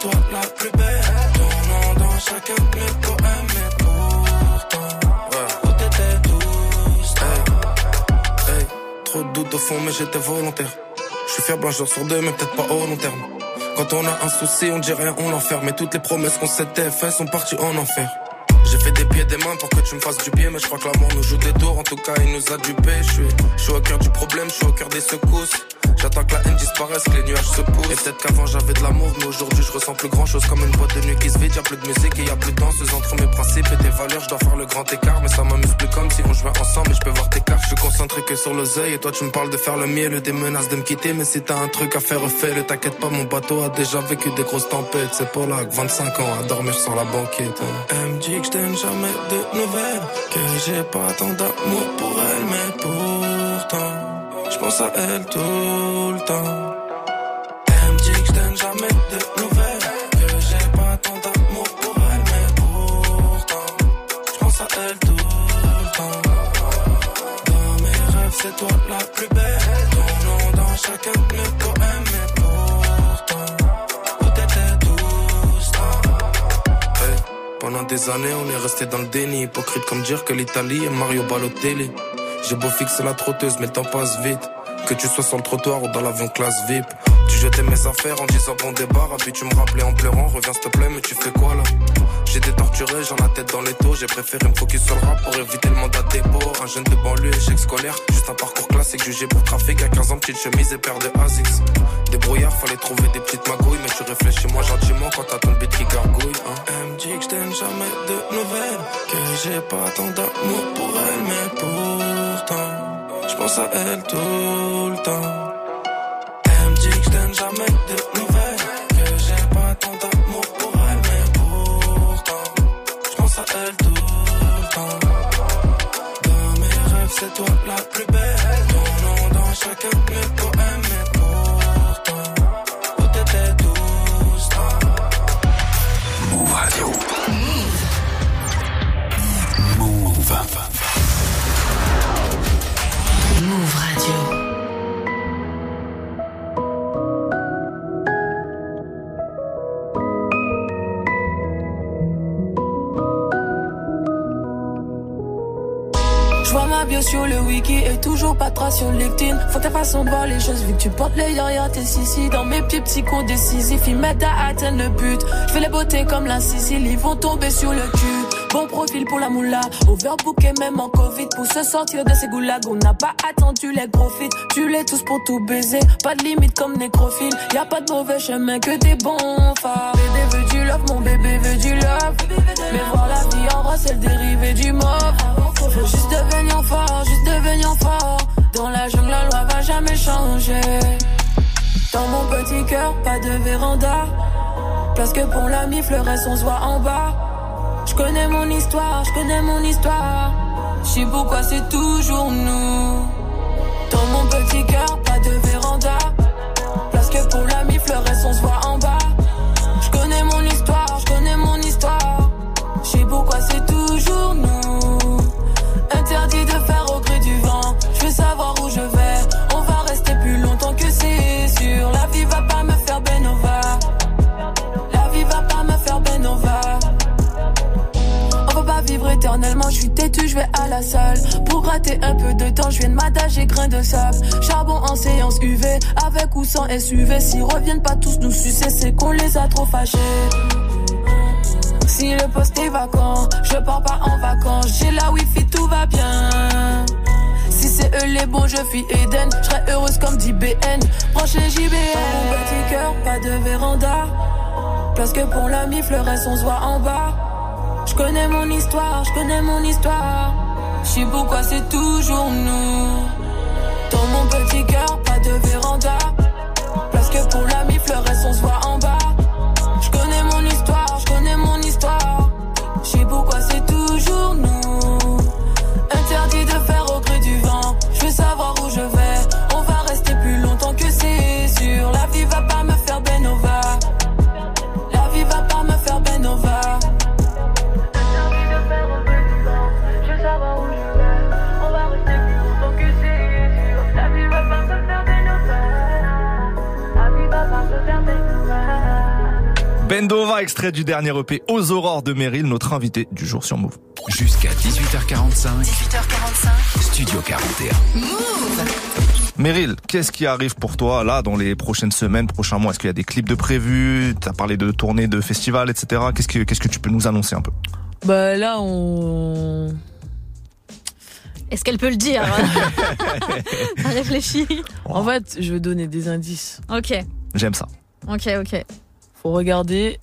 Toi la plus belle, ton nom dans chacun de mes poèmes, mais pourtant, où t'étais douce, hey. Trop de doutes au fond, mais j'étais volontaire. Je suis fier un jour sur deux, mais peut-être pas au long terme. Quand on a un souci, on dit rien, on l'enferme. Mais toutes les promesses qu'on s'était faites sont parties en enfer. J'ai fait des pieds et des mains pour que tu me fasses du pied, mais je crois que l'amour nous joue des tours. En tout cas, il nous a dupé. Je suis au cœur du problème, je suis au cœur des secousses. J'attends que la haine disparaisse, que les nuages se poussent. Et peut-être qu'avant j'avais de l'amour, mais aujourd'hui je ressens plus grand chose comme une boîte de nuit qui se vide. Y'a plus de musique et y a plus de danseuse entre mes principes et tes valeurs. Je dois faire le grand écart, mais ça m'amuse plus comme si on jouait ensemble et je peux voir tes cartes. Je suis concentré que sur l'oseille et toi tu me parles de faire le miel, des menaces de me quitter. Mais si t'as un truc à faire, fais-le. T'inquiète pas, mon bateau a déjà vécu des grosses tempêtes. C'est pour là que 25 ans à dormir sur la banquette. Elle me dit que je jamais de nouvelles, que j'ai pas tant d'amour pour elle, mais je pense à elle tout le temps. Elle me dit que je donne jamais de nouvelles, que j'ai pas tant d'amour pour elle, mais pourtant, je pense à elle tout le temps. Dans mes rêves, c'est toi la plus belle, ton nom dans chacun de mes poèmes, mais pourtant, t'étais douce, Hey, Pendant des années, on est resté dans le déni, hypocrite comme dire que l'Italie est Mario Balotelli. J'ai beau fixer la trotteuse, mais le temps passe vite. Que tu sois sur le trottoir ou dans l'avion classe VIP. Tu jetais mes affaires en disant bon débarras, puis tu me rappelais en pleurant, reviens s'il te plaît, mais tu fais quoi là? J'étais torturé, j'en la tête dans les taux, j'ai préféré me focus sur le rap pour éviter le mandat dépôt. Un jeune de banlieue, échec scolaire, juste un parcours classique, jugé pour trafic à 15 ans, petite chemise et paire de Asics. Des brouillards, fallait trouver des petites magouilles, mais tu réfléchis moi gentiment quand t'as ton beat qui gargouille. Hein. Elle me dit que je jamais de nouvelles, que j'ai pas tant d'amour pour elle, mais pourtant, je pense à elle tout le temps. Elle me dit que je donne jamais de nouvelles, que j'ai pas tant d'amour pour elle, mais pourtant, je pense à elle tout le temps. Dans mes rêves, c'est toi la plus belle, sur le wiki et toujours pas de trace sur LinkedIn. Faut ta façon de voir les choses vu que tu portes les yaya, t'es sissi. Dans mes petits psychos décisifs, ils m'aident à atteindre le but. Je fais les beautés comme la Sicile, ils vont tomber sur le cul. Bon profil pour la moula, overbooké même en Covid pour se sortir de ces goulags. On n'a pas attendu les gros feats, tu les tous pour tout baiser. Pas de limite comme nécrophile, y a pas de mauvais chemin que des bons phares. Bébé veut du love, mon bébé veut du love. Mais voir la vie en rose, c'est le dérivé du mauve. Faut juste devenir fort, juste devenir fort. Dans la jungle, la loi va jamais changer. Dans mon petit cœur, pas de véranda. Place que pour la mif, le reste on en bas. Je connais mon histoire, je connais mon histoire. Je sais pourquoi c'est toujours nous. Dans mon petit cœur, pas de véranda. Place que pour la mif, le reste on en bas. Je connais mon histoire, je connais mon histoire. Je sais pourquoi c'est toujours nous. De faire au gré du vent. Je veux savoir où je vais. On va rester plus longtemps que c'est sûr. La vie va pas me faire Benova. La vie va pas me faire Benova. On va pas vivre éternellement, je suis têtu, je vais à la salle. Pour gratter un peu de temps, je viens de m'adager grain de sable. Charbon en séance UV, avec ou sans SUV. S'ils reviennent pas tous nous sucer, c'est qu'on les a trop fâchés. Si le poste est vacant, je pars pas en vacances. J'ai la wifi, tout va bien. Si c'est eux les bons, je suis Eden. Je heureuse comme dit BN. Branché JBN. Mon petit cœur, pas de véranda. Parce que pour la mif, le reste on se voit en bas. Je connais mon histoire, je connais mon histoire. Je sais pourquoi c'est toujours nous. Dans mon petit cœur, pas de véranda. Parce que pour la mif, le reste on se voit en bas. Bendova, extrait du dernier EP Aux Aurores de Meryl, notre invité du jour sur Move. Jusqu'à 18h45, 18h45. Studio 41. Meryl, qu'est-ce qui arrive pour toi là dans les prochaines semaines, prochains mois? Est-ce qu'il y a des clips de prévus? T'as parlé de tournées, de festivals, etc. Qu'est-ce que qu'est-ce que tu peux nous annoncer un peu? Bah là, on. Est-ce qu'elle peut le dire? [laughs] [laughs] Ça réfléchit. En fait, je vais donner des indices. Ok, J'aime ça. ok, ok. Faut regarder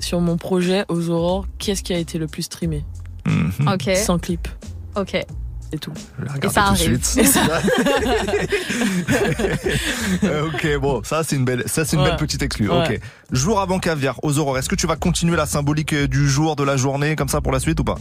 sur mon projet aux aurores qu'est-ce qui a été le plus streamé. Mhm. Ok. Sans clip. Ok. C'est tout. Je Et ça tout de arrive. suite. [laughs] Ok, bon, ça c'est une belle, ça c'est une Ouais. belle petite exclue. Ouais. Ok. Jour avant caviar, aux aurores. Est-ce que tu vas continuer la symbolique euh, du jour, de la journée, comme ça pour la suite ou pas?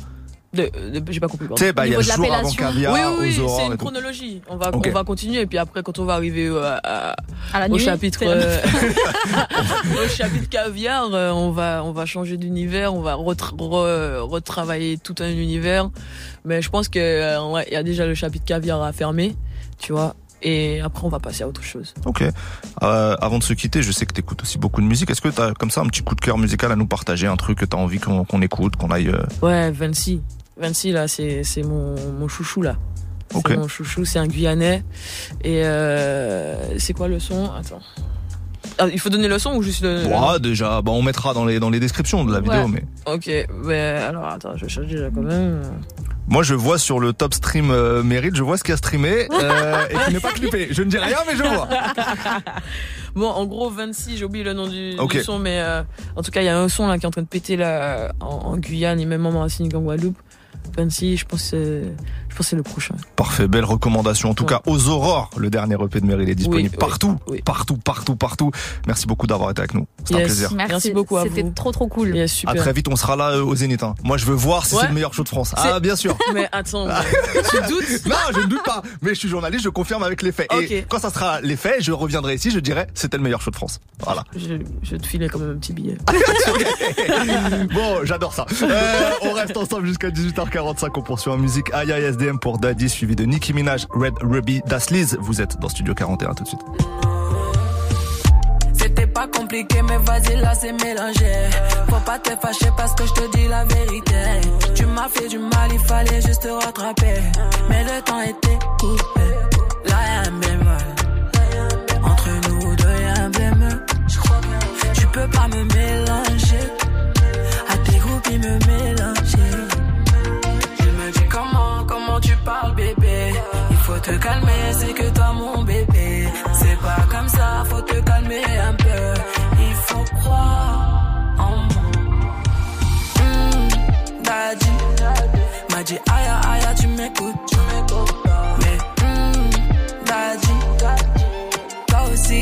J'ai pas compris. Tu sais, bah il y a de jour avant caviar, oui, oui, oui, aux aurores. c'est une chronologie. On va, on va continuer et puis après, quand on va arriver euh, à- À la au nuit. chapitre, euh, [laughs] au chapitre caviar, euh, on va, on va changer d'univers, on va retra- re- retravailler tout un univers. Mais je pense que euh, ouais, il y a déjà le chapitre caviar à fermer, tu vois. Et après, on va passer à autre chose. Ok. Euh, avant de se quitter, je sais que tu écoutes aussi beaucoup de musique. Est-ce que tu as comme ça un petit coup de cœur musical à nous partager, un truc que tu as envie qu'on qu'on écoute, qu'on aille. euh, Ouais, Vinci. Vinci, là, c'est mon, mon chouchou, là. Mon chouchou, c'est un Guyanais. Et euh, c'est quoi le son? Attends. Ah, il faut donner le son ou juste le. Ouais, déjà, bah on mettra dans les dans les descriptions de la vidéo, mais Ok, mais alors attends, je cherche déjà quand même. moi je vois sur le top stream euh, Meryl, je vois ce qu'il y a streamé euh, et qui n'est pas [laughs] clippé. Je ne dis rien, mais je vois. [laughs] Bon, en gros, 26, j'ai oublié le nom du, son, mais euh, en tout cas, il y a un son là qui est en train de péter là, en, en Guyane et même en Martinique, en Guadeloupe. 26, je pense c'est- je pense que c'est le prochain. Parfait, belle recommandation. En tout Ouais. cas, aux aurores, le dernier EP de Meryl est disponible Oui, partout, oui. partout, partout, partout. Merci beaucoup d'avoir été avec nous. C'était un plaisir. Merci, Merci beaucoup à C'était trop trop cool. Yes, À super. très vite, on sera là euh, au Zénith. hein. Moi, je veux voir si Ouais. c'est le meilleur show de France. Ah, bien sûr. [laughs] Mais attends, tu doutes [laughs] Non, je ne doute pas. Mais je suis journaliste, je confirme avec les faits. Et quand ça sera les faits, je reviendrai ici, je dirai c'était le meilleur show de France. Voilà. je, te filer quand même un petit billet. [laughs] Bon, j'adore ça. Euh, on reste ensemble jusqu'à 18h45. On poursuit en musique Aya Pour Daddy, suivi de Nicki Minaj, Red Ruby, Das Liz. Vous êtes dans Studio 41 tout de suite. C'était pas compliqué, mais vas-y, là, c'est mélangé. Faut pas te fâcher parce que je te dis la vérité. Tu m'as fait du mal, il fallait juste te rattraper. Mais le temps était coupé. Là, y'a un bémol. Entre nous deux, y'a un bémol. Tu peux pas me calmer, c'est que toi, mon bébé. C'est pas comme ça, faut te calmer un peu. Il faut croire en moi. Hmm, Daddy m'a dit aïe aïe, tu m'écoutes. Mais hmm, Daddy, toi aussi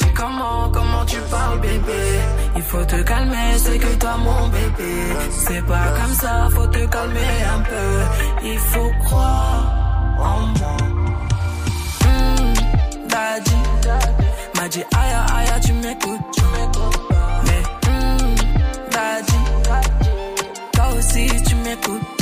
Dit comment, comment tu parles bébé? Il faut te calmer, c'est que toi mon bébé. C'est pas comme ça, faut te calmer un peu. Il faut croire en moi. Hmm, Daddy m'a dit aïe aïe tu m'écoutes. Mais hmm, Daddy toi aussi tu m'écoutes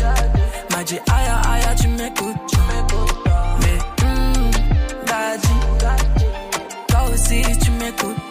m'a dit aïe aïe tu m'écoutes Mais hmm, Daddy toi aussi tu m'écoutes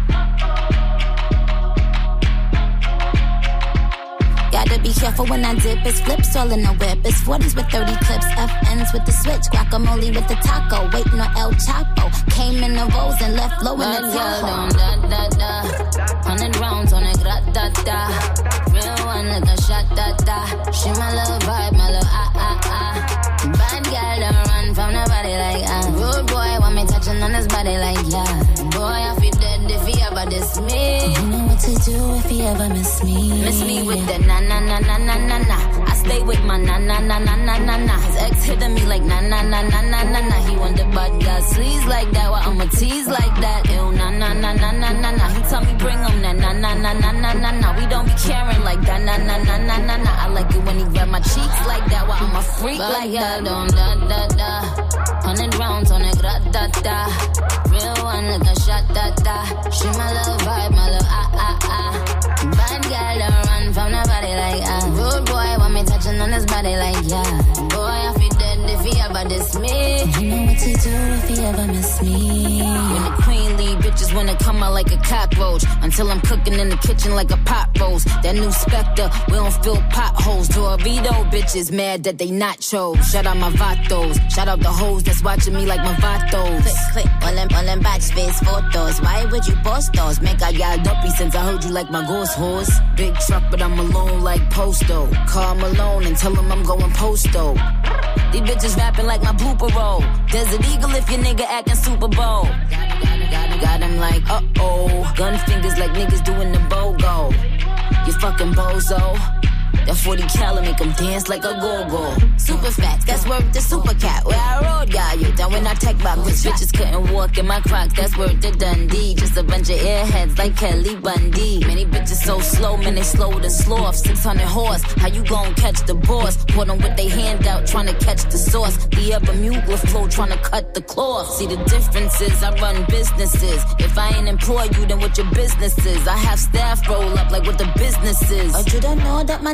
Be careful when I dip. It's flips all in the whip. It's 40s with 30 clips. FNs with the switch. Guacamole with the taco. Waiting on El Chapo. Came in the rolls and left low in the Tahoe. Da, da, da. Hundred rounds on a grat da da. Real one like a shot da da. She my little vibe, my little ah ah ah. Bad girl run from nobody like ah. Rude boy want me touching on his body like yeah. Boy I feel dead if he ever diss me. You know what to do if he ever miss me. Miss me with the na na na na na na na. Stay with my na na na na na na na. His ex hitting me like na na na na na na na. He the bad guy sleaze like that. Why I'ma tease like that? Ew na na na na na na na. He tell me bring him that na na na na na na na. We don't be caring like that na na na na na na. I like it when he grab my cheeks like that. Why I'm a freak like that? Don't da da da. Hundred rounds on a gra da da. Real one like a shot da da. She my little vibe, my little ah ah ah. Bad girl don't run from nobody like ah. Rude boy want me touching on his body like yeah. Boy I feel dead if he ever diss me. You know what to do if he ever miss me. When the queen bitches wanna come out like a cockroach. Until I'm cooking in the kitchen like a pot roast. That new Spectre, we don't fill potholes. Dorito bitches mad that they not nachos. Shout out my vatos. Shout out the hoes that's watching me like my vatos. Click, click, all them, all them batch face photos. Why would you post those? Make I y'all dopey since I heard you like my ghost horse. Big truck, but I'm alone like Posto. Call Malone and tell him I'm going posto. These bitches rapping like my blooper roll. Desert Eagle if your nigga acting Super Bowl. Got him like, uh oh. Gun fingers like niggas doing the BOGO. You fucking bozo. That 40 cal make them dance like a go-go. Super fat, that's worth the super cat. Where I rode, got you down when I tech back. Cause bitches couldn't walk in my crocs, that's worth the Dundee. Just a bunch of airheads like Kelly Bundy. Many bitches so slow, man, they slow to slow sloth. 600 horse, how you gon' catch the boss? Put them with they hand out, trying to catch the sauce. The upper mugler flow, trying to cut the cloth. See the differences, I run businesses. If I ain't employ you, then what your business is? I have staff roll up like what the business is. Oh, you don't know that my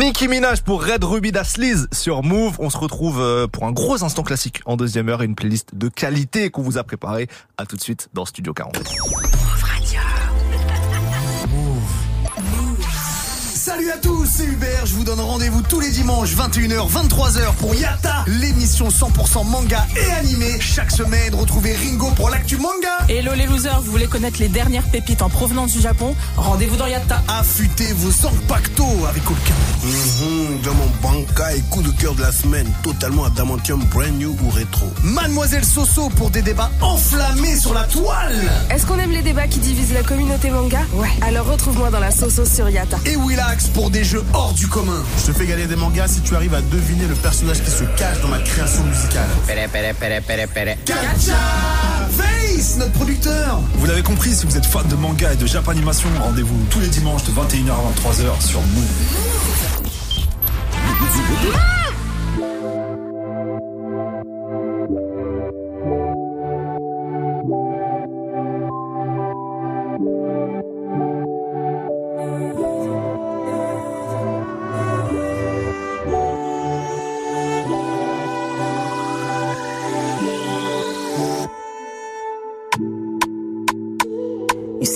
Nicki Minaj pour Red Ruby Das Liz sur Move. On se retrouve euh, pour un gros instant classique en deuxième heure et une playlist de qualité qu'on vous a préparée. À tout de suite dans Studio 40. Tous, c'est Hubert. Je vous donne rendez-vous tous les dimanches 21h, 23h pour Yata, l'émission 100% manga et animé. Chaque semaine, retrouvez Ringo pour l'actu manga. Hello les losers, vous voulez connaître les dernières pépites en provenance du Japon? Rendez-vous dans Yatta. Affûtez vos Zanpakuto avec aucun. Mhm, dans mon banca et coup de cœur de la semaine, totalement adamantium brand new ou rétro. Mademoiselle Soso pour des débats enflammés sur la toile. Est-ce qu'on aime les débats qui divisent la communauté manga? Ouais. Alors retrouve-moi dans la Soso sur Yatta. Et Willax pour des jeux hors du commun. Je te fais gagner des mangas si tu arrives à deviner le personnage qui se cache dans ma création musicale. Pere, pere, pere, pere, pere. Gacha Face, notre producteur. Vous l'avez compris, si vous êtes fan de manga et de japanimation, rendez-vous tous les dimanches de 21h à 23h sur Move.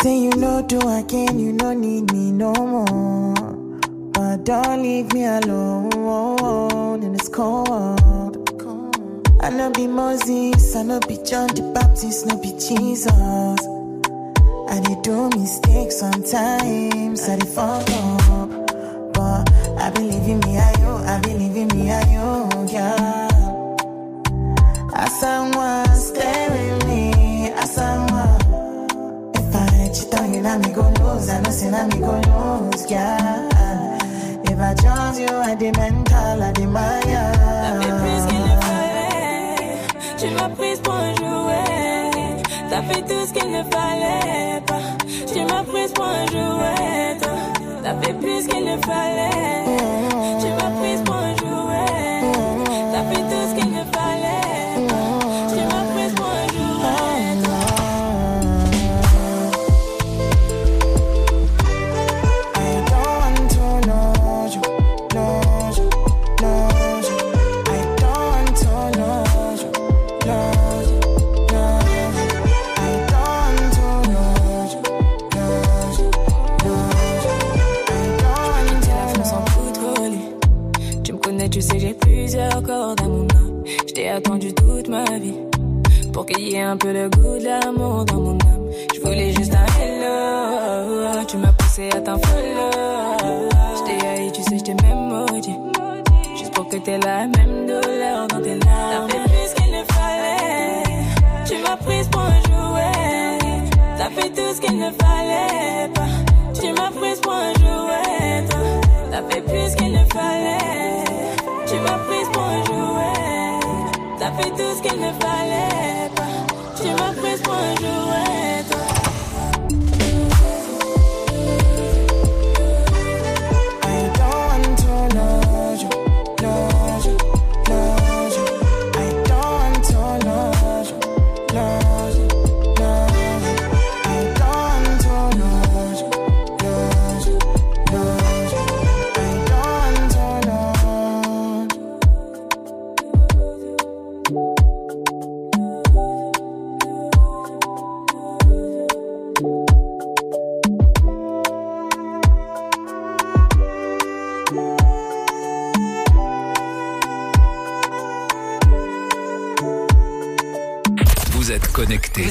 Say you know do again, you no need me no more. But don't leave me alone in this cold. I no be Moses, I no be John the Baptist, no be Jesus. I dey do mistakes sometimes, I dey fuck up. But I believe in me, I you, I believe in me, I you, yeah. As someone stay go lose. I know say go lose, yeah. If I trust you, I dey mental, I dey maya. Tu m'as prise pour un jouet. T'as fait tout ce qu'il ne fallait pas. Tu m'as prise pour un jouet. T'as fait plus qu'il ne fallait. Tu m'as prise pour Pour qu'il y ait un peu de goût de l'amour dans mon âme. Je voulais juste un hello. Tu m'as poussé à t'en follow. Je t'ai haï, tu sais, je t'ai même maudit. Juste pour que t'aies la même douleur dans tes larmes. T'as fait plus qu'il ne fallait. Tu m'as prise pour un jouet. T'as fait tout ce qu'il ne fallait pas. Tu m'as prise pour un jouet. T'as fait plus qu'il ne fallait. Tu m'as prise pour un jouet. Fait tout ce qu'il ne fallait pas. Je m'as prise pour un jouet,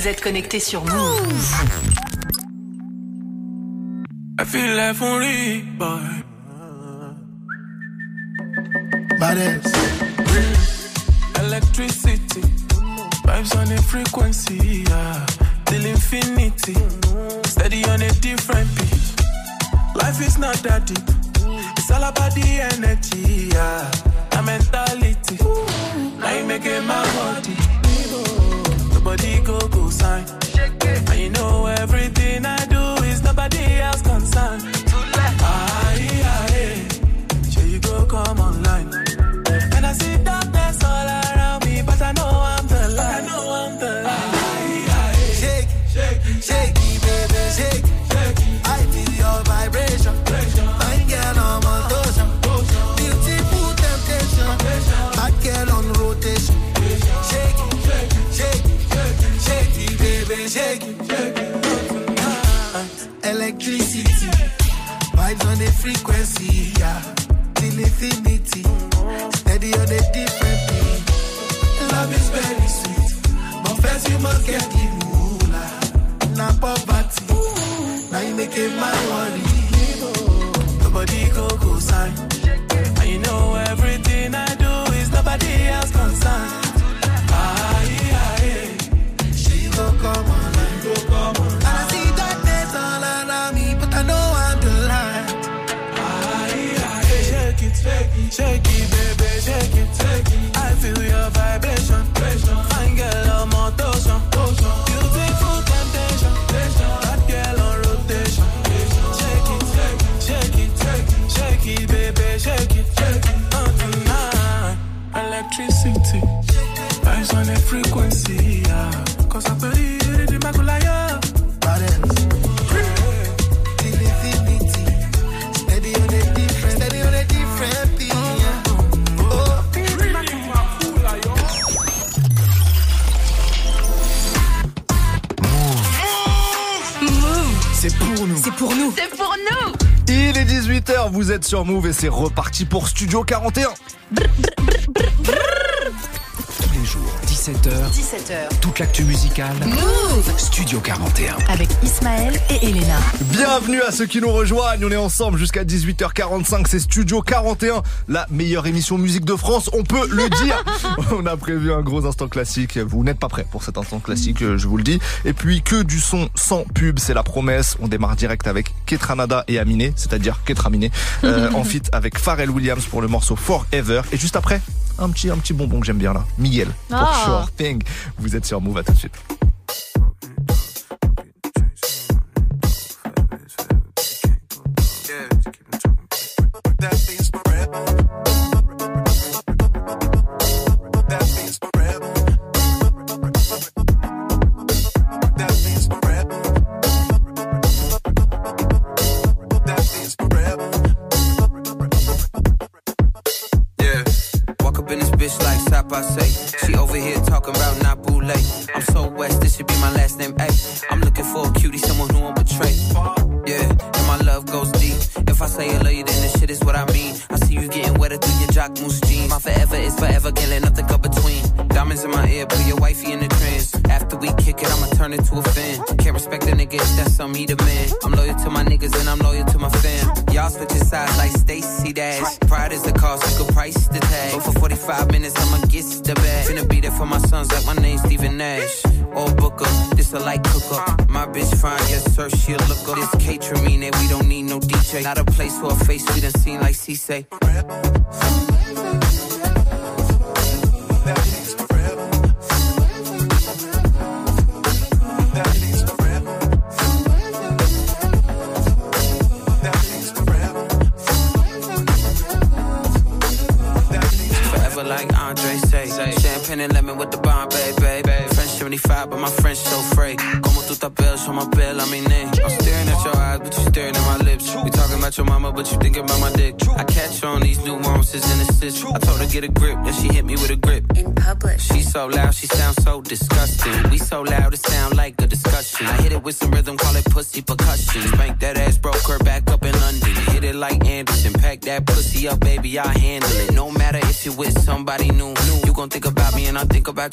Vous êtes connecté sur Move. I feel like only boy. Badass. Electricity. Vibes on a frequency. Yeah. Till infinity. Steady on a different beat. Life is not that deep. It's all about the energy. Yeah. The mentality. Now you make it my body. Nobody go go you know everything I do frequency, yeah. Till infinity, steady on a different beat. Love is very sweet, but first you must get the moolah. Na poverty, now you make it my worry. Nobody go go sign. And you know everything I do is nobody else concerned. Aye, aye, She go come online, go come online. Shake it, baby, shake it, shake it. I feel your vibration. Fine girl on motion. Beautiful temptation. Hot girl on rotation. Shake it, shake it, shake it, shake it, baby, shake it, shake it. On tonight, electricity, vibes on a frequency, 18h, vous êtes sur Move et c'est reparti pour Studio 41. Tous les jours, 17h. 17h. Toute l'actu musicale. Move. Studio 41. Avec Ismaël et Elena. Bienvenue à ceux qui nous rejoignent, on est ensemble jusqu'à 18h45, c'est Studio 41, la meilleure émission musique de France, on peut le dire. [laughs] on a prévu un gros instant classique, vous n'êtes pas prêts pour cet instant classique, euh, je vous le dis. Et puis que du son sans pub, c'est la promesse, on démarre direct avec Ketranada et Aminé, c'est-à-dire Ketraminé, euh, [laughs] en feat avec Pharrell Williams pour le morceau Forever. Et juste après, un petit, un petit bonbon que j'aime bien là, Miguel, pour Ah. Sure Thing. Vous êtes sur Move, à tout de suite.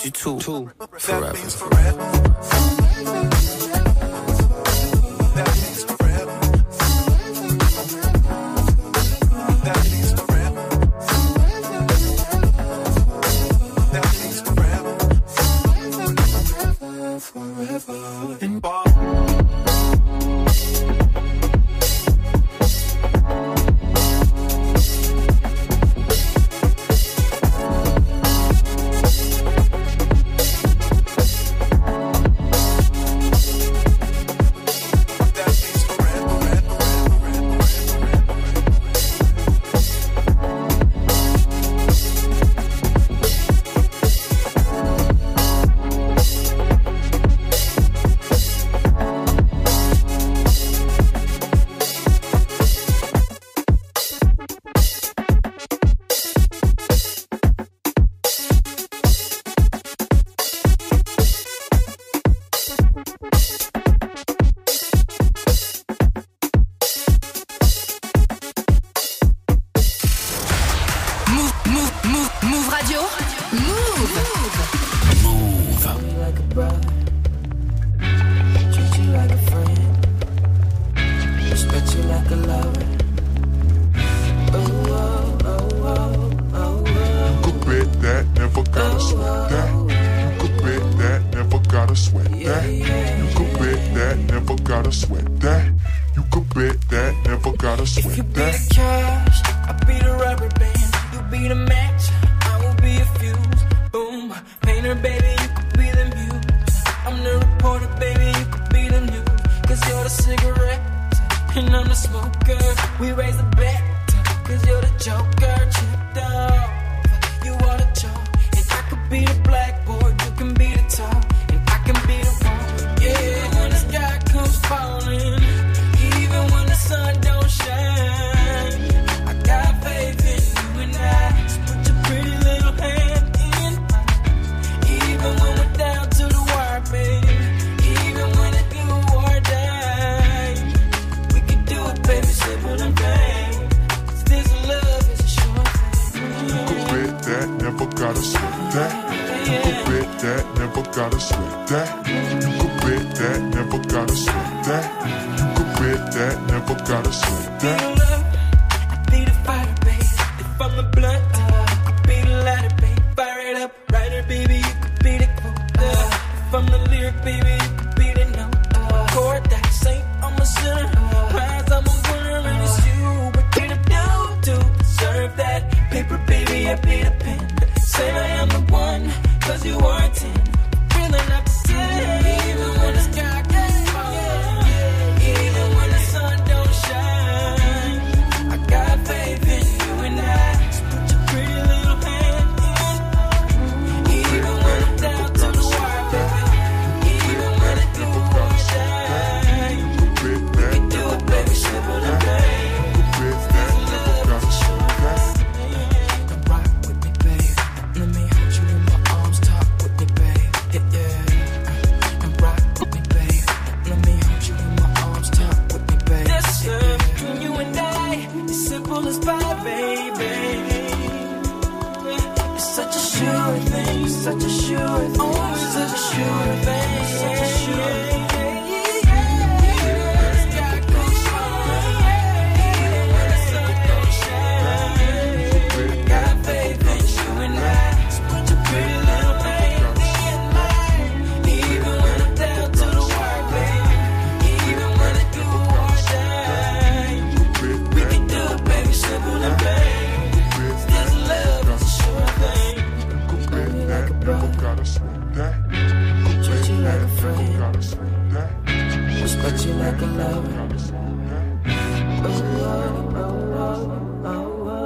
I think about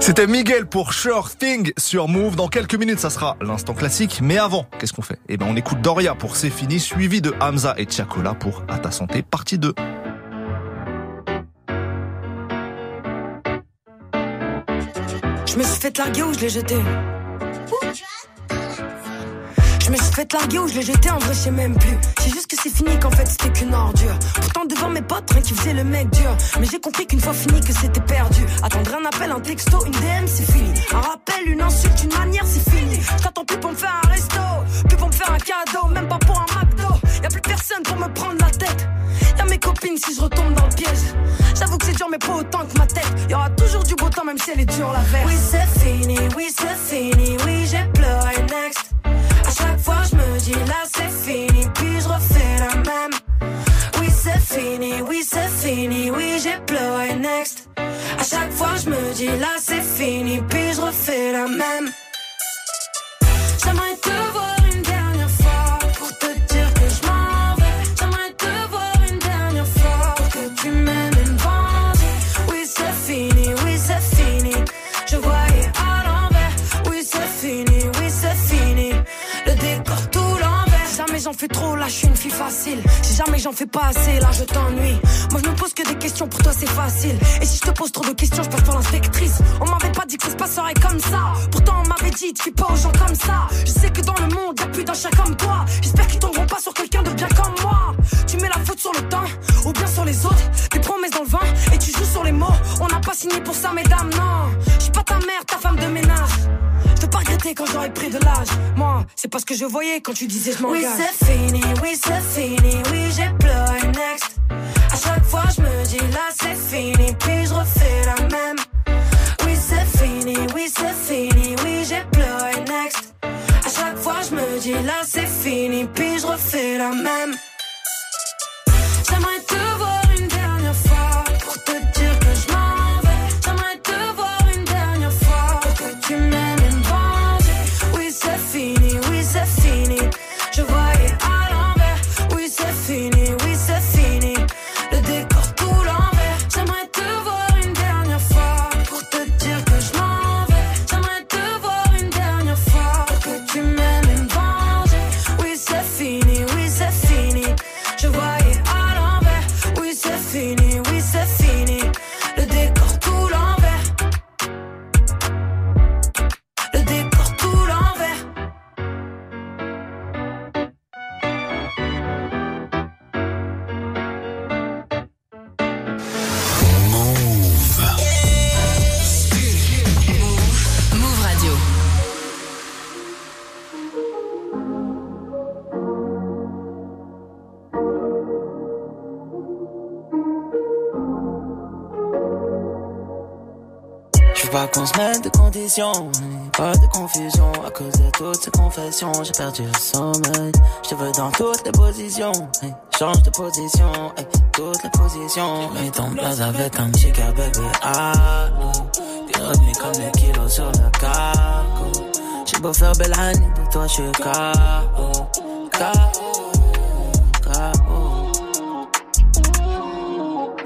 C'était Miguel pour Sure Thing sur Move. Dans quelques minutes, ça sera l'instant classique. Mais avant, qu'est-ce qu'on fait? Eh ben, on écoute Doria pour C'est fini, suivi de Hamza et Chakola pour À ta santé, partie 2. Je me suis fait larguer ou je l'ai jeté? Je me suis fait larguer ou je l'ai jeté, en vrai, je sais même plus. C'est juste que c'est fini, qu'en fait, c'était qu'une ordure. Pourtant, devant mes potes, rien qui faisait le mec dur. Mais j'ai compris qu'une fois fini, que c'était perdu. Attendre un appel, un texto, une DM, c'est fini. Un rappel, une insulte, une manière, c'est fini. J'attends plus pour me faire un resto, plus pour me faire un cadeau, même pas pour un McDo. Y a plus personne pour me prendre la tête. Y'a mes copines si je retombe dans le piège. J'avoue que c'est dur, mais pas autant que ma tête. Y aura toujours du beau temps, même si elle est dure la veille. Oui, c'est fini, oui, c'est fini, oui, j'ai pleuré next. Chaque fois, je me dis là, c'est fini, puis je refais la même. Oui, c'est fini, oui, c'est fini, oui, j'ai pleuré next. À chaque fois, je me dis là, c'est fini, puis je refais la même. J'aimerais te voir fais trop, là, je suis une fille facile. Si jamais j'en fais pas assez, là, je t'ennuie. Moi, je me pose que des questions, pour toi, c'est facile. Et si je te pose trop de questions, je passe pour l'inspectrice. On m'avait pas dit que ça se passerait comme ça. Pourtant, on m'avait dit, tu fais pas aux gens comme ça. Je sais que dans le monde, y'a plus d'un chat comme toi. J'espère qu'ils tomberont pas sur quelqu'un de bien comme moi. Tu mets la faute sur le temps, ou bien sur les autres. Tes promesses dans le vin, et tu joues sur les mots. On n'a pas signé pour ça, mesdames, non. Je suis pas ta mère, ta femme de ménage. Je veux pas regretter quand j'aurai pris de l'âge. Moi, c'est pas ce que je voyais quand tu disais je m'engage. Oui, c'est fini, oui, c'est fini, oui, j'ai pleuré next. À chaque fois, je me dis là, c'est fini, puis je refais la même. Oui, c'est fini, oui, c'est fini, oui, j'ai pleuré next. À chaque fois, je me dis là, c'est fini, puis je refais la même. Pas de confusion à cause de toutes ces confessions. J'ai perdu le sommeil. Je te veux dans toutes les positions. change de position, hey, toutes les positions. Mets ton place avec un chica bébé. Ah, T'es revenu comme des kilos sur le cargo. J'ai beau faire belle année, de toi je suis KO. KO.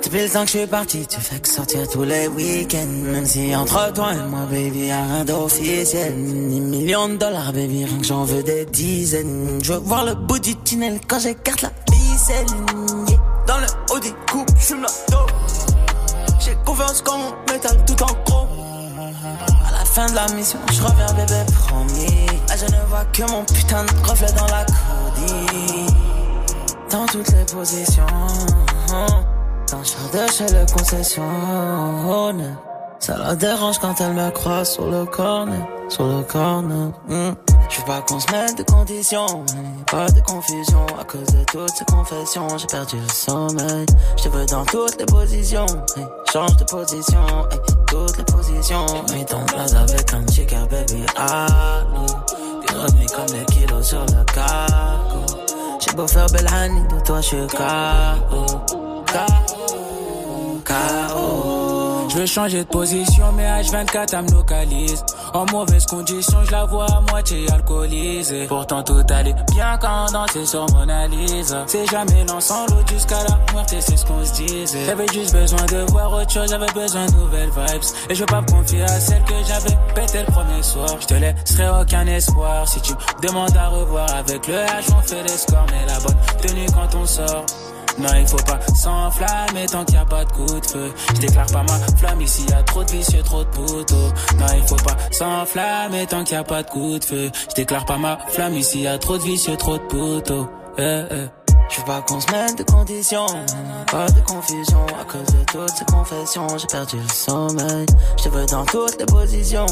Depuis le temps que je suis parti, tu fais que sortir tous les week-ends. Même si entre toi et moi, baby, y'a rien d'officiel. Ni millions de dollars, baby, rien que j'en veux des dizaines. Je veux voir le bout du tunnel quand j'écarte la ficelle. Dans le haut des coupes, la dope. J'ai confiance quand on métal tout en gros. À la fin de la mission, je reviens, bébé, promis. Là, je ne vois que mon putain de reflet dans la codie. Dans toutes les positions. Quand je de chez le concessionnaire Ça la dérange quand elle me croise sur le corner Sur le corner. Hmm. Je veux pas qu'on se mette de conditions Pas de confusion. À cause de toutes ces confessions J'ai perdu le sommeil. Je te veux dans toutes les positions Change de position hey, Toutes les positions Mets ton place avec un chica baby Allô T'es revenu comme des kilos sur le cargo J'ai beau faire belle De toi je suis KO KO Je veux changer de position, mais H24 elle me localise. En mauvaise condition, je la vois à moitié alcoolisée. Pourtant tout allait bien quand on dansait sur Mona Lisa. C'est jamais l'ensemble jusqu'à la mort et c'est ce qu'on se disait. J'avais juste besoin de voir autre chose, j'avais besoin de nouvelles vibes. Et je veux pas me confier à celle que j'avais pété le premier soir. Je te laisserai aucun espoir si tu me demandes à revoir avec le H, on fait les scores, mais la bonne tenue quand on sort. Non, il faut pas s'enflammer tant qu'il y a pas de coup de feu. Je déclare pas ma flamme ici, y a trop de vicieux, trop de poteaux. Non, il faut pas s'enflammer tant qu'il y a pas de coup de feu. Je déclare pas ma flamme ici, y a trop de vicieux, trop de poteaux. Eh, eh. Je veux pas qu'on se mette de conditions, pas de confusion à cause de toutes ces confessions. J'ai perdu le sommeil. Je veux dans toutes les positions.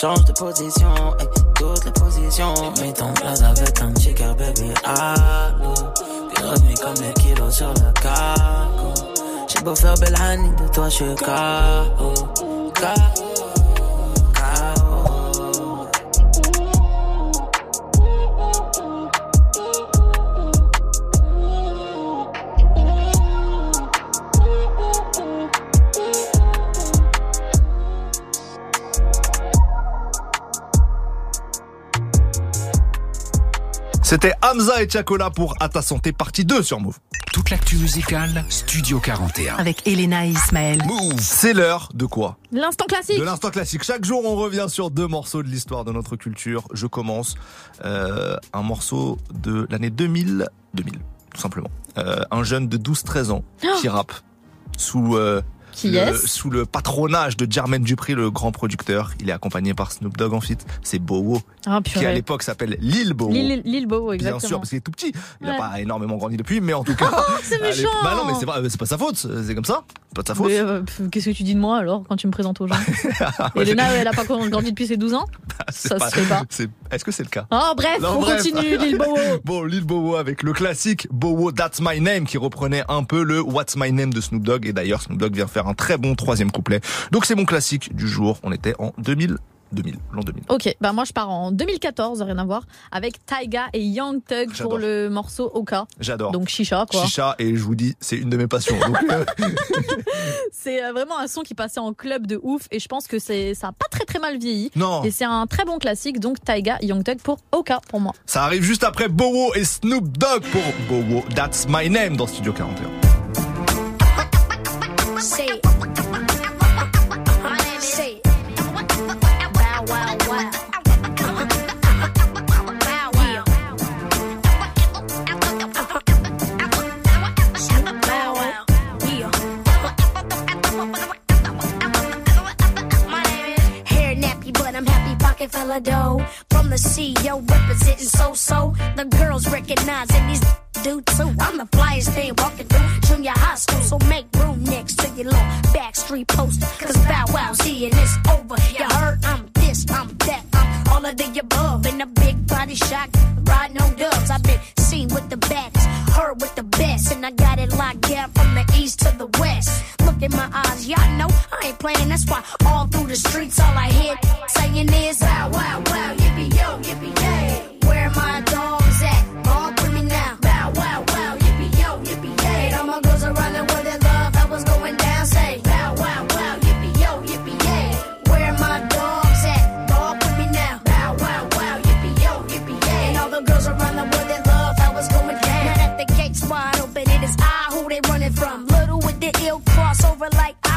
Change de position, toutes les positions. Mets ton place avec un chica baby. Allô, pilote comme les kilos sur le cargo. J'ai beau faire belle honey, de toi je suis KO. C'était Hamza et Chakola pour À ta santé partie 2 sur Move. Toute l'actu musicale, Studio 41. Avec Elena et Ismaël. Move, c'est l'heure de quoi? L'instant classique. De l'instant classique. Chaque jour, on revient sur deux morceaux de l'histoire de notre culture. Je commence euh, un morceau de l'année 2000, 2000, tout simplement. Euh, un jeune de 12-13 ans qui rappe sous euh, Qui le, est-ce sous le patronage de Jermaine Dupri, le grand producteur. Il est accompagné par Snoop Dogg en fit. C'est Bowo, Ah, qui à l'époque s'appelle Lil Bowo. Lil, Lil Bow, exactement. Bien sûr, parce qu'il est tout petit. Il n'a Ouais. pas énormément grandi depuis, mais en tout [laughs] cas. c'est à l'époque- méchant. Bah non, mais c'est pas, c'est pas sa faute. C'est comme ça. C'est pas de sa faute. Euh, Qu'est-ce que tu dis de moi alors quand tu me présentes aux gens [laughs] Ouais, Elena, elle a pas grandi depuis ses 12 ans c'est [laughs] Ça pas- se fait pas. c'est- Est-ce que c'est le cas? Oh bref, Non, on bref. continue, Lil Bow. [laughs] Bon, Lil Bowo avec le classique Bowo That's My Name qui reprenait un peu le What's My Name de Snoop Dogg et d'ailleurs Snoop Dogg vient faire un très bon troisième couplet. Donc c'est mon classique du jour. On était en 2000, 2000, l'an 2000. Ok, bah moi je pars en 2014, rien à voir, avec Taiga et Young Thug pour le morceau Oka. J'adore. Donc Chicha quoi. Chicha et je vous dis c'est une de mes passions. Euh, [laughs] C'est euh, vraiment un son qui passait en club de ouf et je pense que c'est ça a pas très très mal vieilli. Non. Et c'est un très bon classique donc Taiga Young Thug pour Oka pour moi. ça arrive juste après Bowo et Snoop Dogg pour Bowo That's My Name dans Studio 41. Say it. Pocket full dough. From the CEO representing so so. The girls recognizing these [laughs] do too. I'm the flyest thing walking through junior high school, so make room next to your little backstreet post. Cause Bow Wow's here and it's over. You heard I'm this, I'm that, I'm all of the above. In a big body shot, riding on dubs. I've been seen with the baddest, heard with and I got it locked down from the east to the west. Look in my eyes, y'all know I ain't playing. That's why all through the streets, all I hear saying is Wow Wow,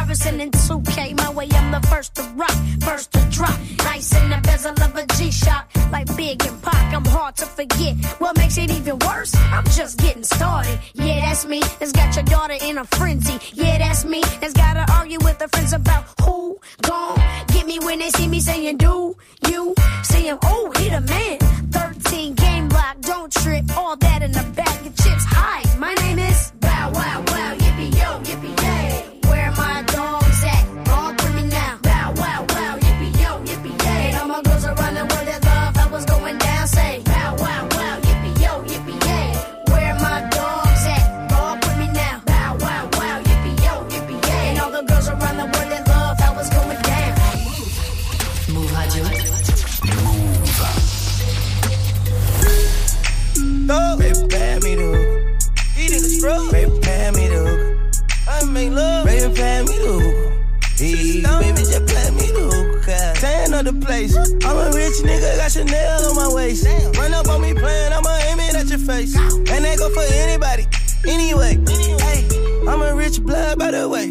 Iverson and 2K. My way, I'm the first to rock, first to drop. Nice in the bezel of a G-Shock, like Big and Pac. I'm hard to forget. What makes it even worse? I'm just getting started. Yeah, that's me. That's got your daughter in a frenzy. Yeah, that's me. That's gotta argue with her friends about who gon' get me when they see me saying, Do you see him? Oh, he the man. Make love. Baby, pay me the. Hey, baby, just pay me the hook. tan of the place. I'm a rich nigga, got Chanel on my waist. Run up on me playing, I'ma aim it at your face. And they go for anybody, anyway. Hey, I'm a rich blood, by the way.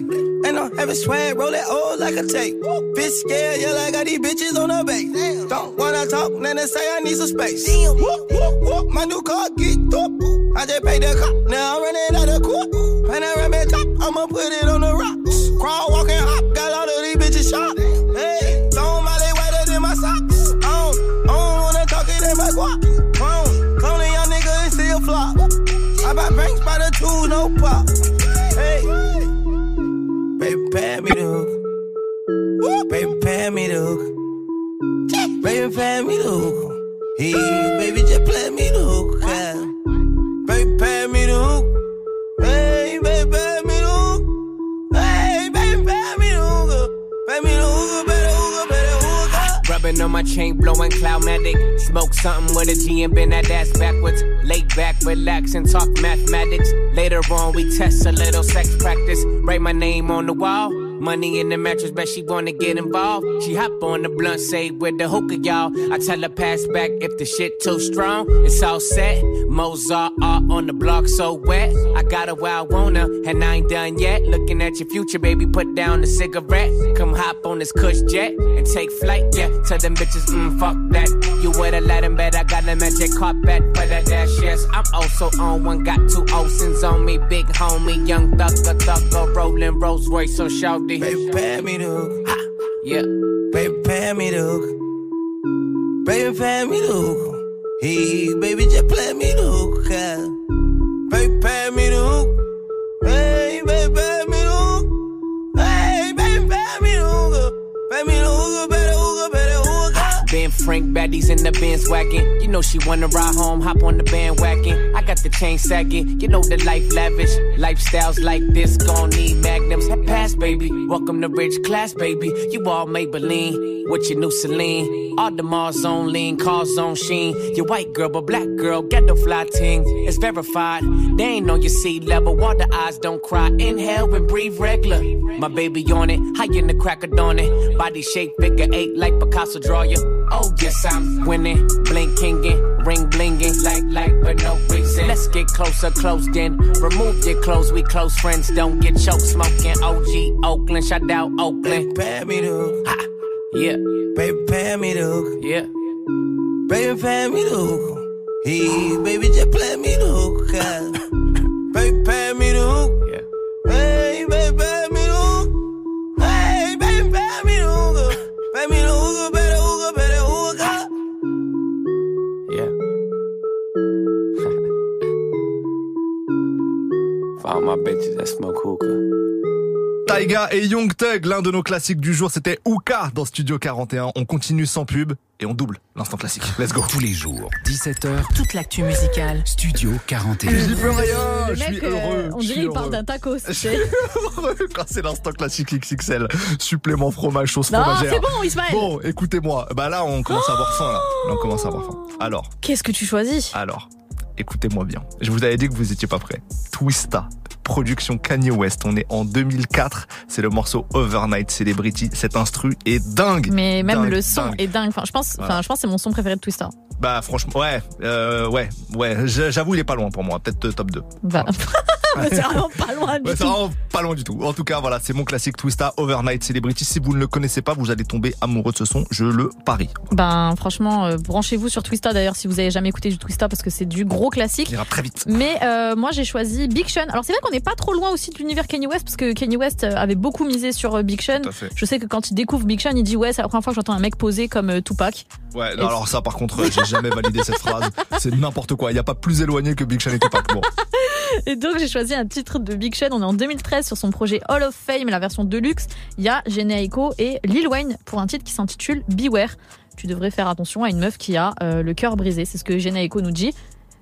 And I'm having swag, roll it old like a tape. Bitch scared, yeah, I got these bitches on the base. Don't wanna talk, then they say I need some space. Whoop, whoop, whoop, my new car get up. I just paid the cop, now I'm running out of court. Panoramic top, I'ma put it on the rocks. Crawl, walk, and hop, got all of these bitches shot. Hey, throw my leg wetter than my socks. I don't, I don't wanna talk it in my guap. Um, clone, clone a nigga and still flop. I buy banks by the two, no pop. Hey, baby, pay me the hook. Baby, pay me the hook. Baby, pay me the hook. Hey, baby, just play me the hook. yeah. Baby, pay me the hook. On my chain, blowing cloudmatic. Smoke something with a G and bend that ass backwards. Lay back, relax, and talk mathematics. Later on, we test a little sex practice. Write my name on the wall. Money in the mattress, bet she wanna get involved. She hop on the blunt, say with the hookah, y'all. I tell her pass back if the shit too strong. It's all set. Mozart art on the block, so wet. I got her where I wanna, and I ain't done yet. Looking at your future, baby, put down the cigarette. Come hop on this cush jet and take flight, yeah. Tell them bitches, mm, fuck that. You would've let him bet I got a magic carpet for that dash, yes. I'm also on one, got two Olsen's on me, big homie, young thugger, thugger, rolling Rolls Royce on shouty. Baby, pay me the hook. Yeah. Baby, pay me the hook. Baby, pay me the hook. Hey, baby, just play me the hook. Baby, pay me the hook. Hey, baby, pay me the hook. Hey, baby, pay me the hook. Pay me the hook, Frank baddies in the Benz wagon. You know she wanna ride home, hop on the bandwagon. I got the chain sagging. You know the life lavish. Lifestyles like this gon' need magnums. Pass, baby. Welcome to rich class, baby. You all Maybelline with your new Celine. All the Mars on lean, cars on sheen. Your white girl, but black girl, get the fly ting. It's verified. They ain't on your sea level. Water eyes don't cry. Inhale and breathe regular. My baby on it, high in the crack of dawn it. Body shape figure eight like Picasso draw you. Oh yes, I'm winning, blinkingin', ring blingin', like like but no reason. Let's get closer, close then. Remove your clothes, we close friends. Don't get choked smoking. OG Oakland, shout out Oakland. Baby, Pay me the hook. Ha. Yeah, Baby, pay me the hook. yeah. Baby, pay me the hook. Hey, baby, just play me the hook. yeah. [coughs] Baby, pay me the hook. Yeah. Hey, baby, pay me the hook. Hey, baby, pay me the hook. [coughs] Pay me the hook, my bitches that smoke hookah. Taiga et Young Thug, l'un de nos classiques du jour, c'était Ouka dans Studio 41. On continue sans pub et on double l'instant classique. Let's go. Tous les jours, 17h, Toute l'actu musicale. Studio 41. Je peux rien, Le je suis euh, heureux. on dirait suis il parle heureux. d'un tacos. tu Je sais. suis heureux quand c'est l'instant classique XXL. Supplément fromage, sauce Non, fromagère. c'est bon, Ismaël. Bon, écoutez-moi. Bah là, on commence à avoir faim, là. Là, on commence à avoir faim. Alors, Qu'est-ce que tu choisis? Alors, écoutez-moi bien. Je vous avais dit que vous étiez pas prêts. Twista. Production Kanye West. On est en 2004. C'est le morceau Overnight Celebrity. Cet instru est dingue. Mais même Dingue, le son dingue. est dingue. Enfin, je pense, Voilà. enfin, je pense que c'est mon son préféré de Twister. Bah franchement, ouais, euh, ouais, ouais. J'avoue, il est pas loin pour moi. Peut-être euh, top 2. Bah, [laughs] c'est vraiment pas loin du Ouais, tout. vraiment pas loin du tout. En tout cas, voilà, c'est mon classique Twista Overnight Celebrity. Si vous ne le connaissez pas, vous allez tomber amoureux de ce son. Je le parie. Ben, franchement, euh, branchez-vous sur Twista d'ailleurs si vous avez jamais écouté du Twista parce que c'est du gros classique. Il ira très vite. Mais euh, moi j'ai choisi Big Sean. Alors c'est vrai qu'on n'est pas trop loin aussi de l'univers Kanye West parce que Kanye West euh, avait beaucoup misé sur euh, Big Sean. Je sais que quand il découvre Big Sean, il dit ouais c'est la première fois que j'entends un mec poser comme Tupac. Ouais, non, alors ça, par contre, j'ai jamais validé cette phrase. C'est n'importe quoi. Il n'y a pas plus éloigné que Big Sean et Tupac. Bon. [laughs] Et donc j'ai choisi un titre de Big Sean. On est en 2013 sur son projet Hall of Fame, la version deluxe. Il y a Aiko et Lil Wayne pour un titre qui s'intitule Beware. Tu devrais faire attention à une meuf qui a euh, le cœur brisé. C'est ce que Jhené Aiko nous dit.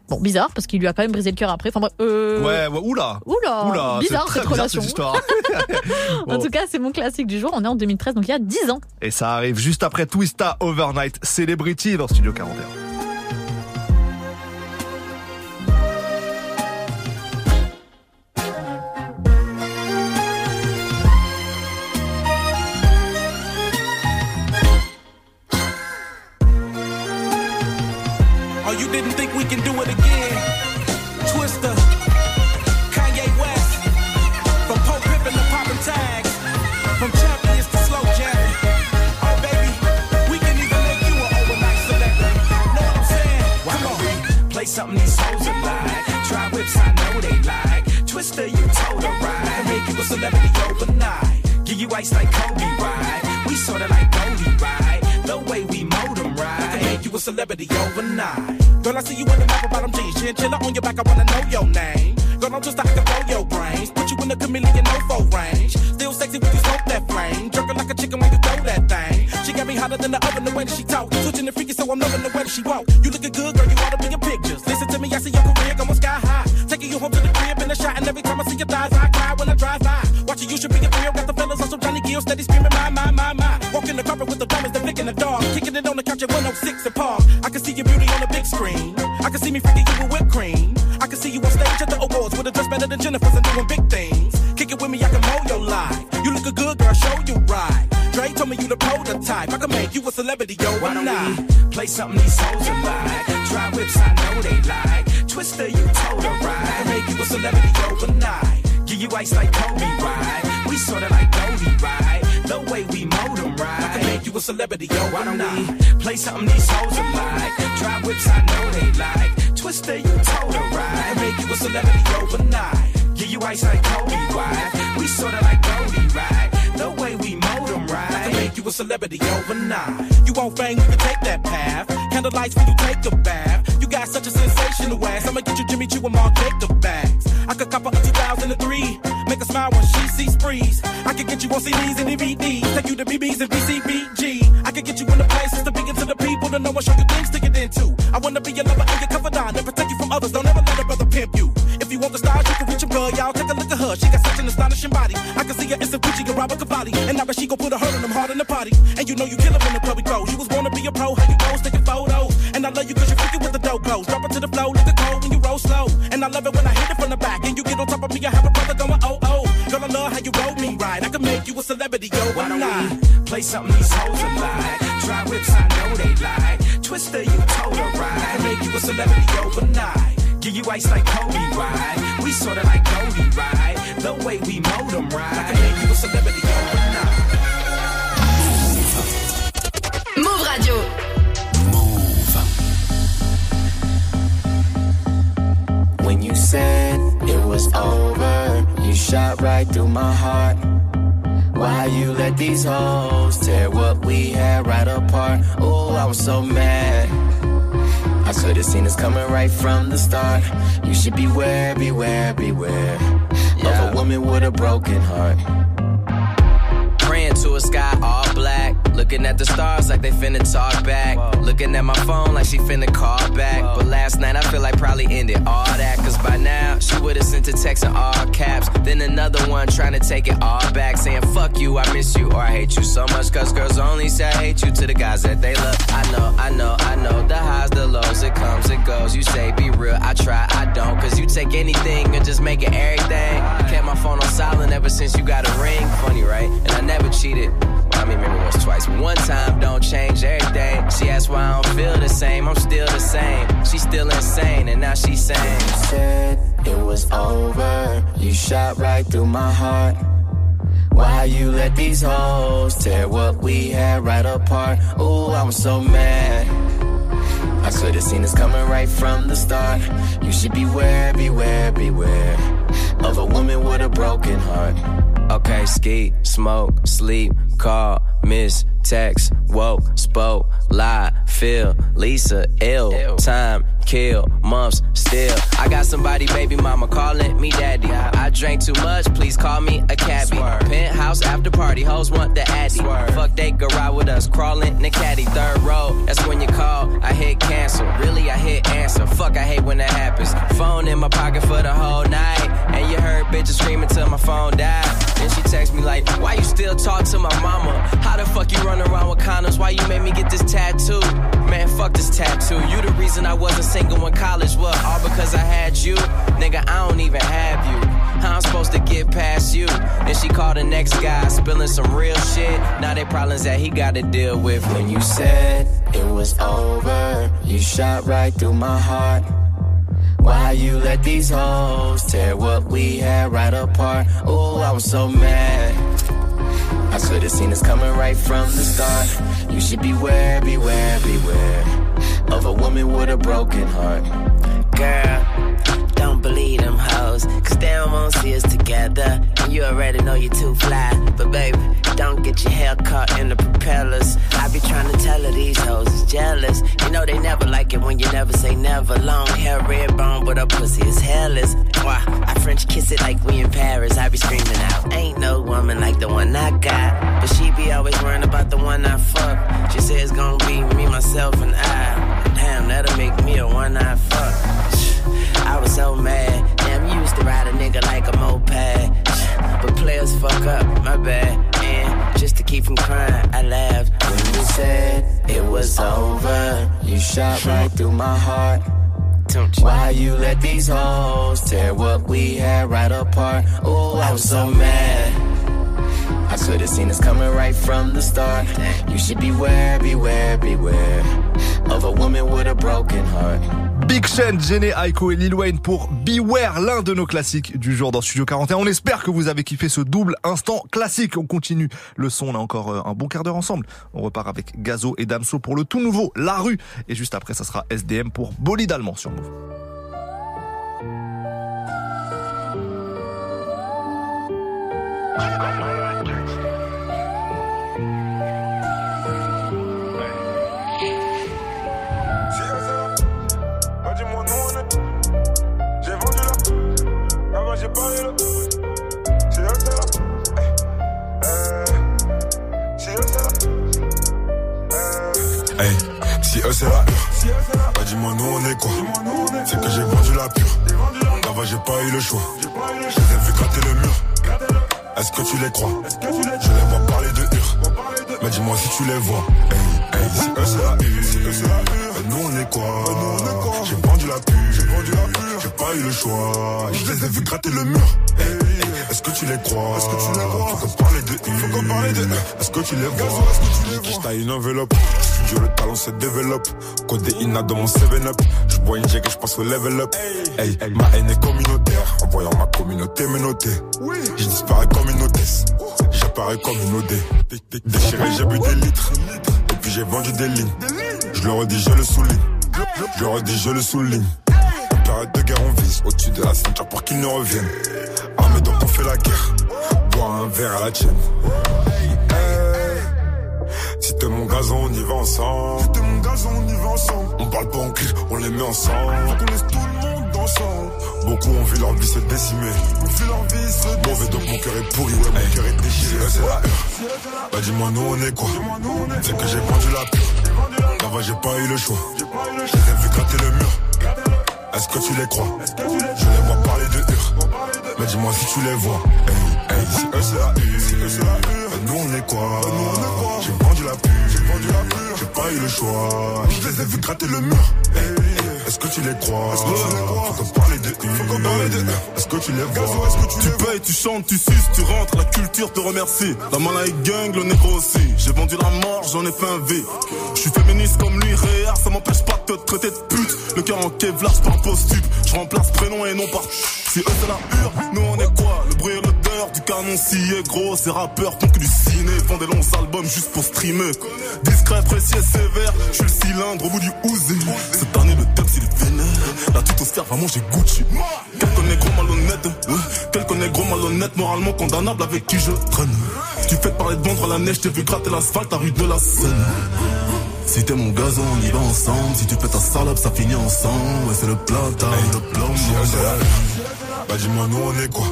Bon, bizarre, parce qu'il lui a quand même brisé le cœur après. Enfin, bref, euh... ouais, ouais, oula. Oula. bizarre, cette relation. Histoire. [laughs] En tout cas, c'est mon classique du jour. On est en 2013, donc il y a 10 ans. Et ça arrive juste après Twista Overnight Celebrity dans Studio 41. We can do it again. Twister, Kanye West, from Pope Pippin to poppin' tags, from champions to slow jamming. Oh baby, we can even make you an overnight celebrity. Know what I'm saying? Why don't we play something these hoes are like? Try whips, I know they like. Twister, you told her right. Make you a celebrity overnight. Give you ice like Kobe, right? We sorta like Goldie, right? The way we mold 'em right. A celebrity overnight. Girl, I see you in the map bottom jeans, chinchilla on your back. I wanna know your name. Girl, I'm just I can blow your brains. Put you in the chameleon no range. Still sexy when you smoke that flame. Jerking like a chicken when you throw that thing. She got me hotter than the oven the way that she talk. Switching the freaky, so I'm loving the way that she walk. You looking good, girl. You ought to be in pictures. Listen to me, I see your career going sky high. Taking you home to the crib in the shot, and every time I see your thighs, I cry when I drive by. Watching you should be a thrill. Got the fellas on some Johnny Gill, steady screaming my my my my. Walking the carpet with the drummers, they're flicking the dog, kicking it on the couch at 106 and Park. I can see your beauty on the big screen. I can see me freaking you with whipped cream. I can see you on stage at the awards with a dress better than Jennifer's and doing big things. Kick it with me, I can mold your life. You look a good girl, show you right. Dre told me you the prototype. I can make you a celebrity, yo. Why don't not? we play something these hoes are like? Try whips, I know they like. Twister, you told her right. I can Make you a celebrity overnight. You ice like Kobe, right? We sorta like Goldie, right? The way we mold 'em right. I can make you a celebrity, yo. Why don't we play something these hoes are like? Try whips, I know they like. Twister, you told her right. Make you a celebrity overnight. Give you ice like Kobe, right? We sorta like Goldie, right? The way we mold 'em I right. can make you a celebrity overnight. You want fame, you can take that path. Candlelights when you take a bath. You got such a sensational ass. I'ma get you Jimmy Choo and Mark Jacob bags. I could cop a 2003. Make her smile when she sees sprees. I could get you on CDs and DVDs. Take you to BBs and BCBG. I could get you in the places to be into the people to know and show you things to get into. I wanna be your lover and your confidant and protect you from others. Don't ever let a brother pimp you. If you want the stars, you can reach 'em, girl. Y'all her. She got such an astonishing body. I can see her in some Gucci and Robert Cavalli. And now that she gon' put a hurt on them hard in the party. And you know you kill her when the club we go. You was born to be a pro, how you goes, taking photos. And I love you cause you're freaking with the dope clothes. Drop it to the flow, look at cold when you roll slow. And I love it when I hit it from the back. And you get on top of me, I have a brother going oh oh. Girl, I love how you roll me right. I can make you a celebrity, yo. Why don't not? play something these hoes are like? Try whips, I know they like. Twister, you told her right. I can make you a celebrity overnight. Give you ice like Kobe, right? We sorta like right? The way we mold 'em right. I can make you a celebrity oh, overnight. Move Radio. When you said it was over, you shot right through my heart. Why you let these hoes tear what we had right apart? Oh, I was so mad. I could've seen this coming right from the start. You should beware, beware, beware of a woman with a broken heart. Praying to a sky. Looking at the stars like they finna talk back. Looking at my phone like she finna call back. But last night I feel like probably ended all that. Cause by now she would've sent a text in all caps. Then another one trying to take it all back. Saying fuck you, I miss you, or I hate you so much. Cause girls only say I hate you to the guys that they love. I know, I know, I know. The highs, the lows, it comes, it goes. You say be real, I try, I don't. Cause you take anything and just make it everything. Kept my phone on silent ever since you got a ring. Funny, right? And I never cheated. I mean, maybe once, twice. One time don't change everything. She asked why I don't feel the same. I'm still the same. She's still insane, and now she's saying. said it was over. You shot right through my heart. Why you let these hoes tear what we had right apart? Ooh, I'm so mad. I could've seen this coming right from the start. You should beware, beware, beware of a woman with a broken heart. Okay, ski, smoke, sleep, call, miss, text, woke, spoke, lie, feel, Lisa, ill, time, kill, months, still. I got somebody, baby mama, calling me daddy. I drank too much, please call me a cabbie. Penthouse after party, hoes want the addy. Fuck, they go ride with us, crawling in the caddy. Third row, that's when you call. I hit cancel, really, I hit answer. Fuck, I hate when that happens. Phone in my pocket for the whole night. And you heard bitches screaming till my phone died. Then she text me like, why you still talk to my mama? How the fuck you run around with condoms? Why you made me get this tattoo? Man, fuck this tattoo. You the reason I wasn't single in college. What? All because I had you? Nigga, I don't even have you. How I'm supposed to get past you? Then she called the next guy, spilling some real shit. Now they problems that he got to deal with. When you said it was over, you shot right through my heart. Why you let these hoes tear what we had right apart? Oh, I was so mad. I should have seen this coming right from the start. You should beware, beware, beware of a woman with a broken heart. Girl, don't believe them hoes, cause they don't wanna see us together. And you already know you're too fly. But baby, don't get your hair caught in the propellers. I be trying to tell her these hoes is jealous. You know they never like it when you never say never. Long hair, red bone, but her pussy is hairless. Why? I French kiss it like we in Paris. I be screaming out, ain't no woman like the one I got. But she be always worrying about the one I fuck. She says it's gonna be me, myself, and I. Damn, that'll make me a one keep from crying, I laughed. When you said it was over, you shot right through my heart. Why you let these hoes tear what we had right apart? Oh, I was so mad. I could have seen this coming right from the start. You should beware, beware, beware of a woman with a broken heart. Big Sean, Jenny Aiko et Lil Wayne pour Beware, l'un de nos classiques du jour dans Studio 41. On espère que vous avez kiffé ce double instant classique. On continue le son, on a encore euh, un bon quart d'heure ensemble. On repart avec Gazo et Damso pour le tout nouveau La Rue. Et juste après, ça sera SDM pour Bolide Allemand sur Move. [laughs] Hey, si eux c'est la pure, bah dis-moi nous on est quoi? C'est que j'ai vendu la pure. Là-bas j'ai pas eu le choix. Je les ai vu gratter le mur. Est-ce que tu les crois? Je les vois parler de hur. Mais dis-moi si tu les vois. Hey, hey, si eux c'est la pure, si eux c'est la pure. Bah, nous on est quoi? J'ai vendu la pure, j'ai vendu la pure. J'ai pas eu le choix. Je les ai vu gratter le mur. Est-ce que tu les crois? Est-ce que tu les crois? Faut qu'on parle de. Faut qu'on parle de. Est-ce que tu les vois? Est-ce que tu les vois? une enveloppe? Studio le talent se développe. Codéina dans mon 7-up. Je bois une jack et je passe au level up. Hey, ma haine est communautaire. En voyant ma communauté me noter. Je disparais comme une hôtesse. J'apparais comme une OD. Déchiré, j'ai bu des litres. Et puis j'ai vendu des lignes. Je le redis, je le souligne. Je le redis, je le souligne. En période de guerre, on vise au-dessus de la ceinture pour qu'ils ne reviennent. Armés donc on fait la guerre. Boire un verre à la tienne. Si t'es mon gazon, on y va ensemble. Si t'es mon gazon, on y va ensemble. On parle pas, on crie, on les met ensemble. Faut qu'on laisse tout le monde ensemble. Beaucoup ont vu leur vie se décimer. On vu leur vie se décimer. Mauvais donc mon cœur est pourri, ouais, mon cœur est déchiré. C'est la heure. Bah dis-moi, nous on est quoi? C'est que j'ai vendu la pure. Là-bas, j'ai pas eu le choix. Je les ai vu gratter le mur. Est-ce que tu les crois? Je les vois parler de hur. Mais dis-moi si tu les vois. Hey, hey, si eux c'est la hur. Si eux c'est la hur. Bah, nous on est quoi? J'ai J'ai vendu la pure. J'ai pas eu le choix. Je les ai vu gratter le mur. Hey, Est-ce que tu les crois? Est-ce que tu les crois? Faut qu'on parle de hur. Faut. Est-ce que tu les vois? tu, payes, tu chantes, tu suces, tu rentres, la culture te remercie. La malade gang, le négro aussi. J'ai vendu la mort, j'en ai fait un V. Je suis féministe comme lui, Réa, ça m'empêche pas de te traiter de pute. Le cœur en Kevlar, je un post-tube. Je remplace prénom et nom par. Si eux c'est la hure, nous on est quoi? Le bruit et l'odeur du canon scié, gros. Ces rappeurs font que du ciné, font des longs albums juste pour streamer. Discret, précis et sévère, je suis le cylindre au bout du ouzé. Cette année, le est vénère. La tutosphère, vraiment j'ai Gucci. Quelques négros malhonnêtes, euh, quelques négros malhonnêtes, moralement condamnables avec qui je traîne. Tu fais parler de vendre à la neige, t'ai vu gratter l'asphalte à rue de la Seine. Si t'es mon gazon, on y va ensemble. Si tu fais ta salope, ça finit ensemble. Ouais, c'est le plata, le plomb. Bah dis-moi nous on est quoi?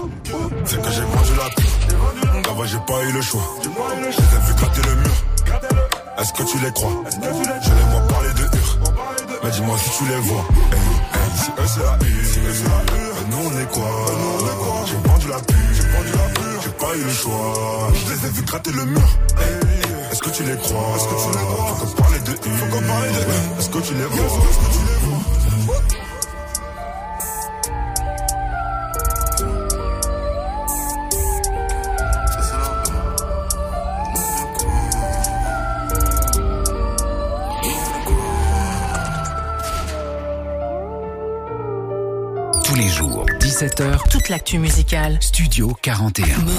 C'est que j'ai vendu la pure Là-bas j'ai pas eu le choix Je les ai vu gratter le mur Est-ce que tu les crois? Je les Mais dis-moi si tu les vois. Hey, hey, Si eux c'est la hur Si eux c'est la hur Bah, Nous on est quoi? J'ai vendu la pure J'ai vendu la pure. J'ai pas eu le choix. Je les ai vu gratter le mur. Hey, Est-ce que tu les crois? Est-ce que tu les crois? Faut qu'on parle de hur Faut qu'on parle de vois Est-ce que tu les vois? 17h, Toute l'actu musicale. Studio 41. Move.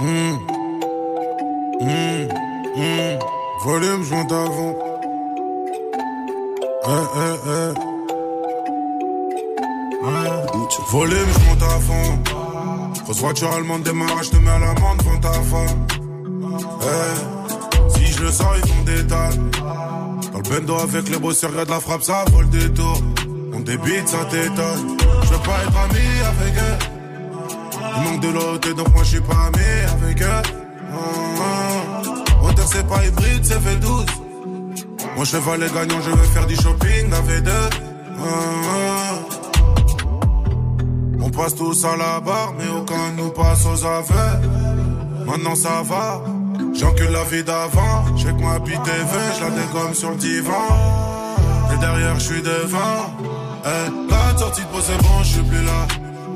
Mmh. Mmh. Mmh. Volume, je monte avant. Eh, eh, eh. Volume, je monte à fond. Grosse voiture allemande démarrage, je te mets à l'amende devant ta femme. Eh. Si je le sors, ils font des dalles. Dans le bendo avec les bosseurs, regarde la frappe, ça vole des tours. On débite, ça t'étonne. Je veux pas être ami avec eux. Il manque de l'autre, donc moi je suis pas ami avec eux. Ah, ah. Moteur, c'est pas hybride, c'est fait 12. Mon cheval est gagnant, je veux faire du shopping avec deux. Ah, ah. On passe tous à la barre, mais aucun nous passe aux aveux. Maintenant ça va, j'encule la vie d'avant. J'ai que ma veuve, je la dégomme sur le divan. Et derrière, je suis devant. Eh, la sortie de c'est bon, je suis plus là.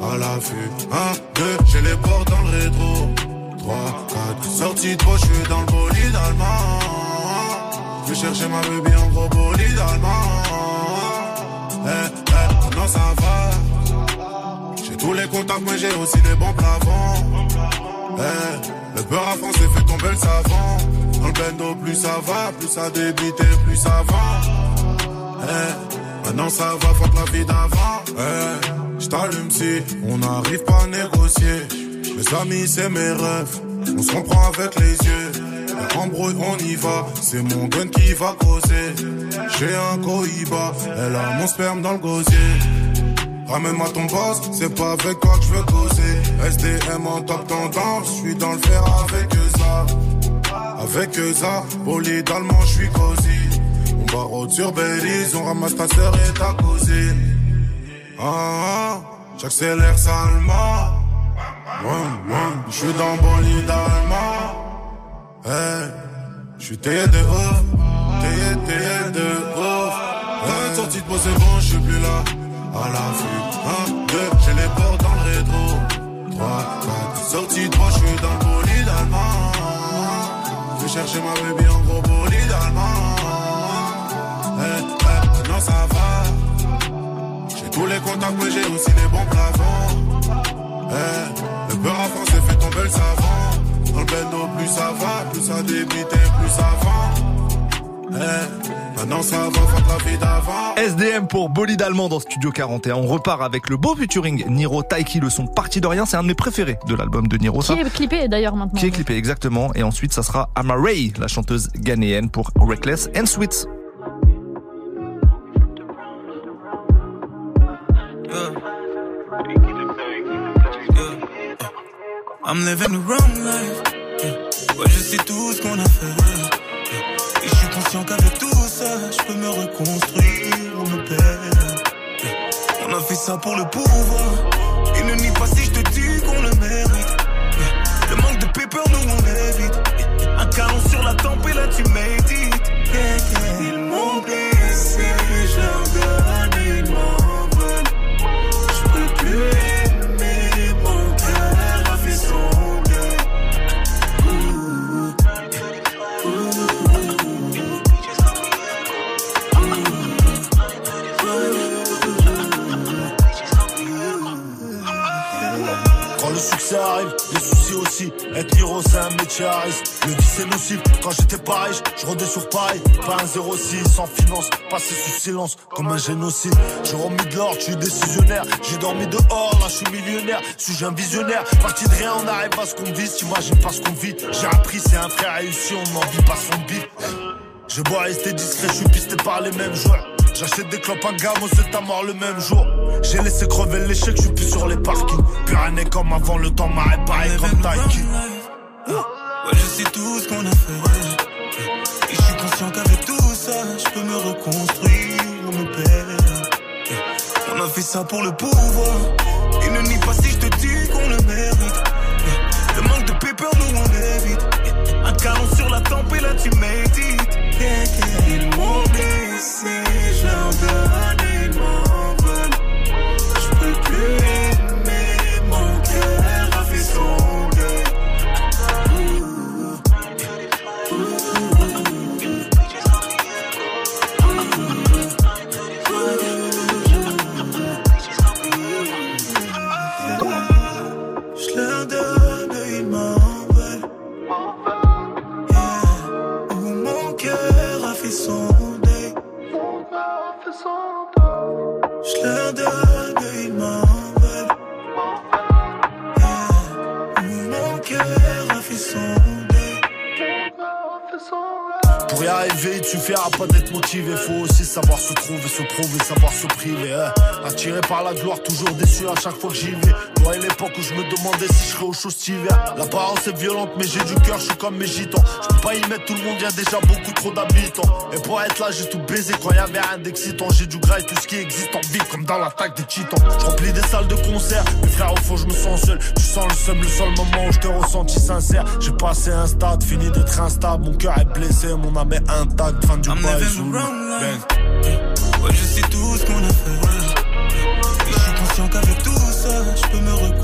À l'affût, 1, 2, j'ai les portes dans le rétro. 3, 4, sortie de je suis dans le bolide allemand. Je chercher ma baby en gros bolide allemand. Eh, eh, non, ça va. J'ai tous les contacts, mais j'ai aussi des bons plafonds. Eh, le beurre à s'est fait tomber le savant. Dans le bendo, plus ça va, plus ça débite et plus ça va. Eh, maintenant ça va, fuck la vie d'avant. Eh, j't'allume si on n'arrive pas à négocier. Mes amis, c'est mes rêves. On se comprend avec les yeux. Embrouille, on y va. C'est mon gun qui va causer. J'ai un cohiba. Elle a mon sperme dans le gosier. Ramène-moi ton boss, c'est pas avec toi que je veux causer. SDM en top tendance, je suis dans le fer avec eux ça. Avec eux ça, bolide allemand, je suis cosy. On barre sur Belize, on ramasse ta sœur et ta cousine. Ah, ah, j'accélère salement. Je suis dans bolide allemand. Hey, je suis taillé de ouf, taillé, taillé de ouf. Hey, sortie de c'est bon, je suis plus là. À l'affût, 1, 2, j'ai les portes dans le rétro. 3, 4, sortie de je suis dans bolide allemand. Je vais chercher ma baby en gros bolide allemand. Hey, hey, maintenant ça va. J'ai tous les contacts, mais j'ai aussi les bons plafonds. Hey, le beurre à fond s'est fait tomber le savant. Dans le bendo, plus ça va, plus ça débite et plus ça va. Hey, maintenant ça va, fuck la vie d'avant. SDM pour Bolide Allemand dans Studio 41. On repart avec le beau featuring Niro Taiki, le son Parti de rien. C'est un de mes préférés de l'album de Niro. ça. Qui est clippé d'ailleurs maintenant. Qui est clippé exactement. Et ensuite, ça sera Amaray, la chanteuse ghanéenne pour Reckless and Sweet. I'm living the wrong life. Ouais, je sais tout ce qu'on a fait. Et je suis conscient qu'avec tout ça, je peux me reconstruire ou me perdre. Yeah. On a fait ça pour le pouvoir. Et ne nie pas si je te dis qu'on le mérite. Le manque de paper, nous on évite. Un canon sur la tempe et là tu. C'est un métier à risque. Le vice c'est nocif. Quand j'étais pas riche, je rôdais sur Paris. Pas un 06, sans finance. Passé sous silence, comme un génocide. J'ai remis de l'ordre, je suis décisionnaire. J'ai dormi dehors, là je suis millionnaire. Suis-je un visionnaire? Parti de rien, on arrive à ce qu'on vise. T'imagines pas ce qu'on vit. J'ai appris, c'est un frère réussi, on n'en vit pas son bif. Je bois rester discret, je suis pisté par les mêmes joueurs. J'achète des clopes à gamme, c'est à mort le même jour. J'ai laissé crever l'échec, je suis plus sur les parkings. Plus rien n'est comme avant, le temps m'a réparé comme Taiki. Ouais, je sais tout ce qu'on a fait. Et je suis conscient qu'avec tout ça, je peux me reconstruire me perdre. On a fait ça pour le pouvoir. Et ne nie pas si je te dis qu'on le mérite. Le manque de paper, nous on évite. Un canon sur la tempe et là tu médites. Ils m'ont blessé, je leur donne, suffira pas d'être motivé, faut aussi savoir se trouver, se prouver, savoir se priver. Hein. Attiré par la gloire, toujours déçu à chaque fois que j'y vais. Moi, l'époque où je me demandais si je serais aux choses hiver. Hein. L'apparence est violente, mais j'ai du cœur, je suis comme mes gitans. Je peux pas y mettre tout le monde, y a déjà beaucoup trop d'habitants. Et pour être là, j'ai tout baisé quand y rien d'excitant. J'ai du gras tout ce qui existe en vie, comme dans l'attaque des titans. Je des salles de concert, mes frères au fond, je me sens seul. Tu sens le seul, le seul moment où je te ressentis sincère. J'ai passé un stade, fini d'être instable, mon cœur est blessé, mon âme est intacte. I'm living the life. Ouais, je sais tout ce qu'on a fait. Et je suis conscient qu'avec tout ça, je peux me reconnaître.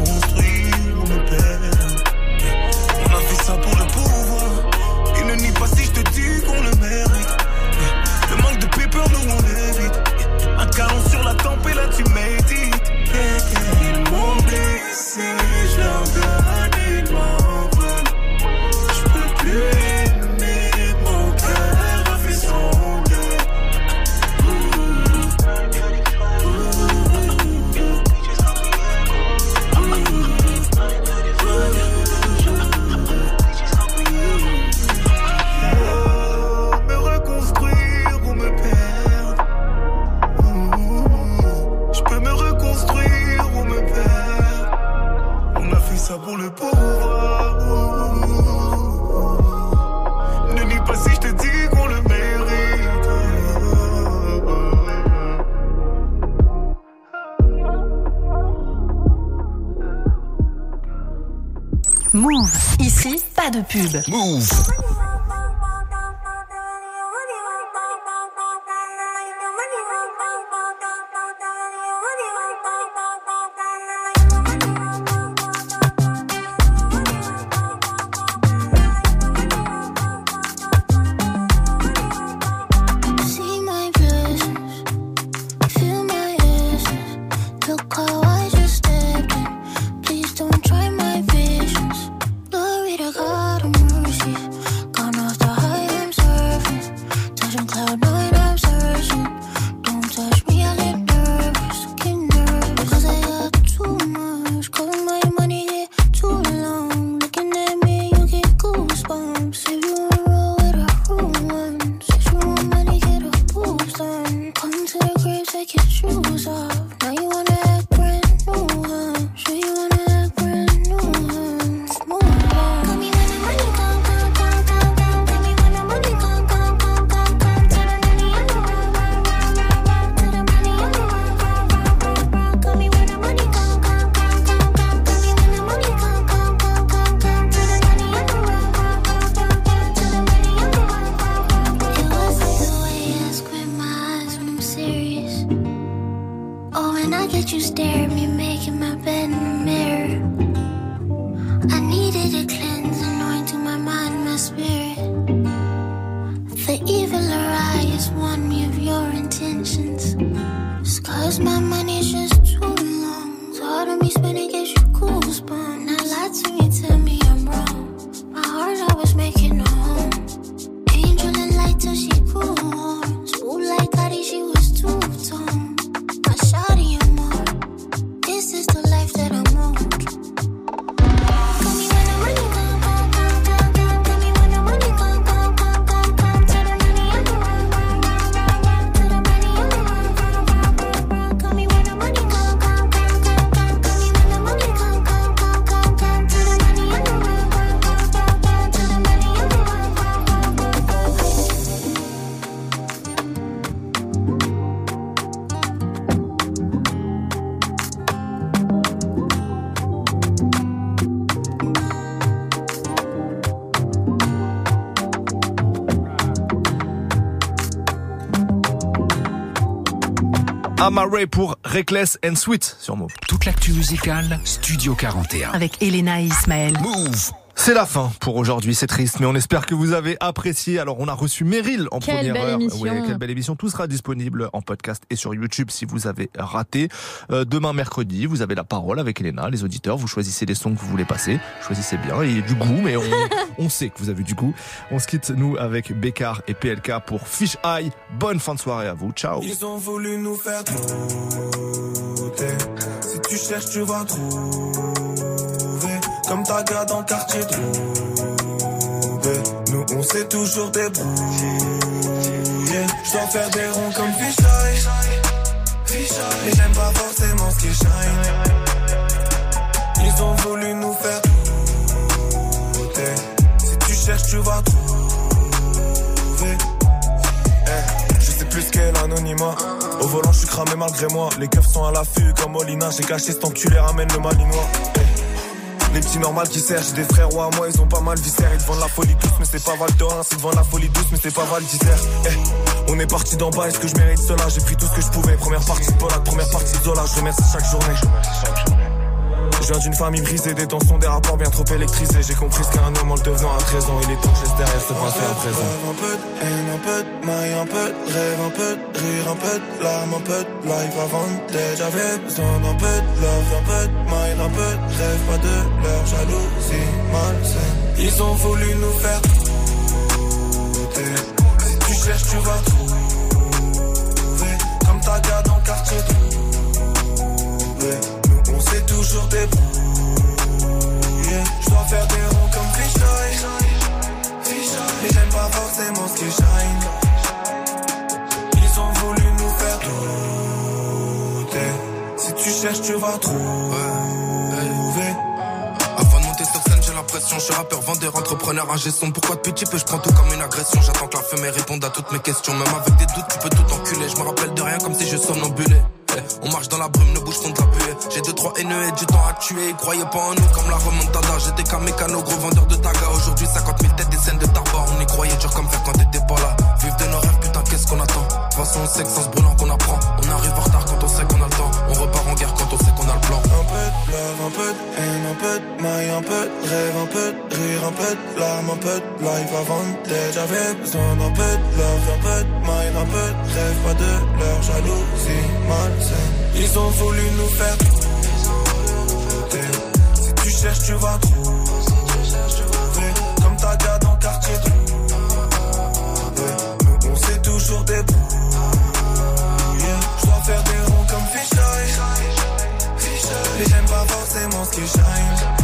pub. Move. Amare pour Reckless and Sweet sur Move. Toute l'actu musicale, Studio 41. Avec Elena et Ismaël. Move c'est la fin pour aujourd'hui, c'est triste, mais on espère que vous avez apprécié. Alors, on a reçu Meryl en Quelle première belle heure. émission. Oui, quelle belle émission. Tout sera disponible en podcast et sur YouTube si vous avez raté. Euh, demain, mercredi, vous avez la parole avec Elena, les auditeurs. Vous choisissez les sons que vous voulez passer. Choisissez bien. Il y a du goût, mais on, [laughs] on sait que vous avez du goût. On se quitte, nous, avec Bécard et PLK pour Fish Eye. Bonne fin de soirée à vous. Ciao. Ils ont voulu nous faire douter. Si tu cherches, tu vas trouver. Comme ta gars dans le quartier trouvé. Nous, on s'est toujours débrouillé. Je dois faire des ronds comme Fisheye. Et j'aime pas forcément ce qui shine. Ils ont voulu nous faire douter. Si tu cherches, tu vas trouver. Eh, je sais plus quel anonymat. Au volant, je suis cramé malgré moi. Les keufs sont à l'affût comme Molina. J'ai caché cet enculé, ramène le malinois. Eh, Les petits normales qui servent, j'ai des frères ou à moi, ils ont pas mal viscère. Ils vendent la folie douce, mais c'est pas Val d'Orens. Ils te vendent la folie douce, mais c'est pas Val. Eh, on est parti d'en bas, est-ce que je mérite cela? J'ai pris tout ce que je pouvais. Première partie de Polak, première partie de Zola. Je remercie chaque journée. Je viens d'une famille brisée, des tensions, des rapports bien trop électrisés. J'ai compris ce qu'est un homme en le devenant à 13 ans. Il est temps que je derrière ce passé à présent. Un peu de un peu de maille, un peu de rêve, un peu de rire, un peu de larmes, un peu de life avant. J'avais besoin d'un peu de love, un peu de maille, un peu de rêve, pas de leur jalousie malsaine. Ils ont voulu nous faire douter. Si tu cherches, tu vas trouver. Je dois faire des ronds comme Fisheye. Mais j'aime pas forcément ce qui shine. Ils ont voulu nous faire douter. Si tu cherches, tu vas trouver. Avant de monter sur scène, j'ai l'impression, je suis rappeur, vendeur, entrepreneur, ingé son. Pourquoi depuis petit peu, je prends tout comme une agression? J'attends que la fumée réponde à toutes mes questions. Même avec des doutes, tu peux tout enculer. Je me rappelle de rien comme si je somnambulais. Eh, On marche dans la brume, ne bouge ton de la buée. J'ai deux, trois haineux et du temps à tuer. Ils pas en nous comme la remontada. J'étais qu'un mécano, gros vendeur de taga. Aujourd'hui, 50 000 têtes, des scènes de tabac. On y croyait dur comme faire quand t'étais pas là. Vive de nos rêves, putain, qu'est-ce qu'on attend? De on sait que arrive en retard quand on sait qu'on a le temps. On repart en guerre quand on sait qu'on a le plan. Un peu de love, un peu de haine, un peu de maille, un peu de rêve, un peu de rire, un peu de un peu de life avant d'être. J'avais besoin d'un peu de love, un peu de maille, un peu de rêve, pas de leur jalousie malsaine. Ils ont voulu nous faire. Si tu cherches, tu vas trouver. Comme ta gars dans quartier s'est toujours débrouillé. Et j'aime pas forcément ce qui shine.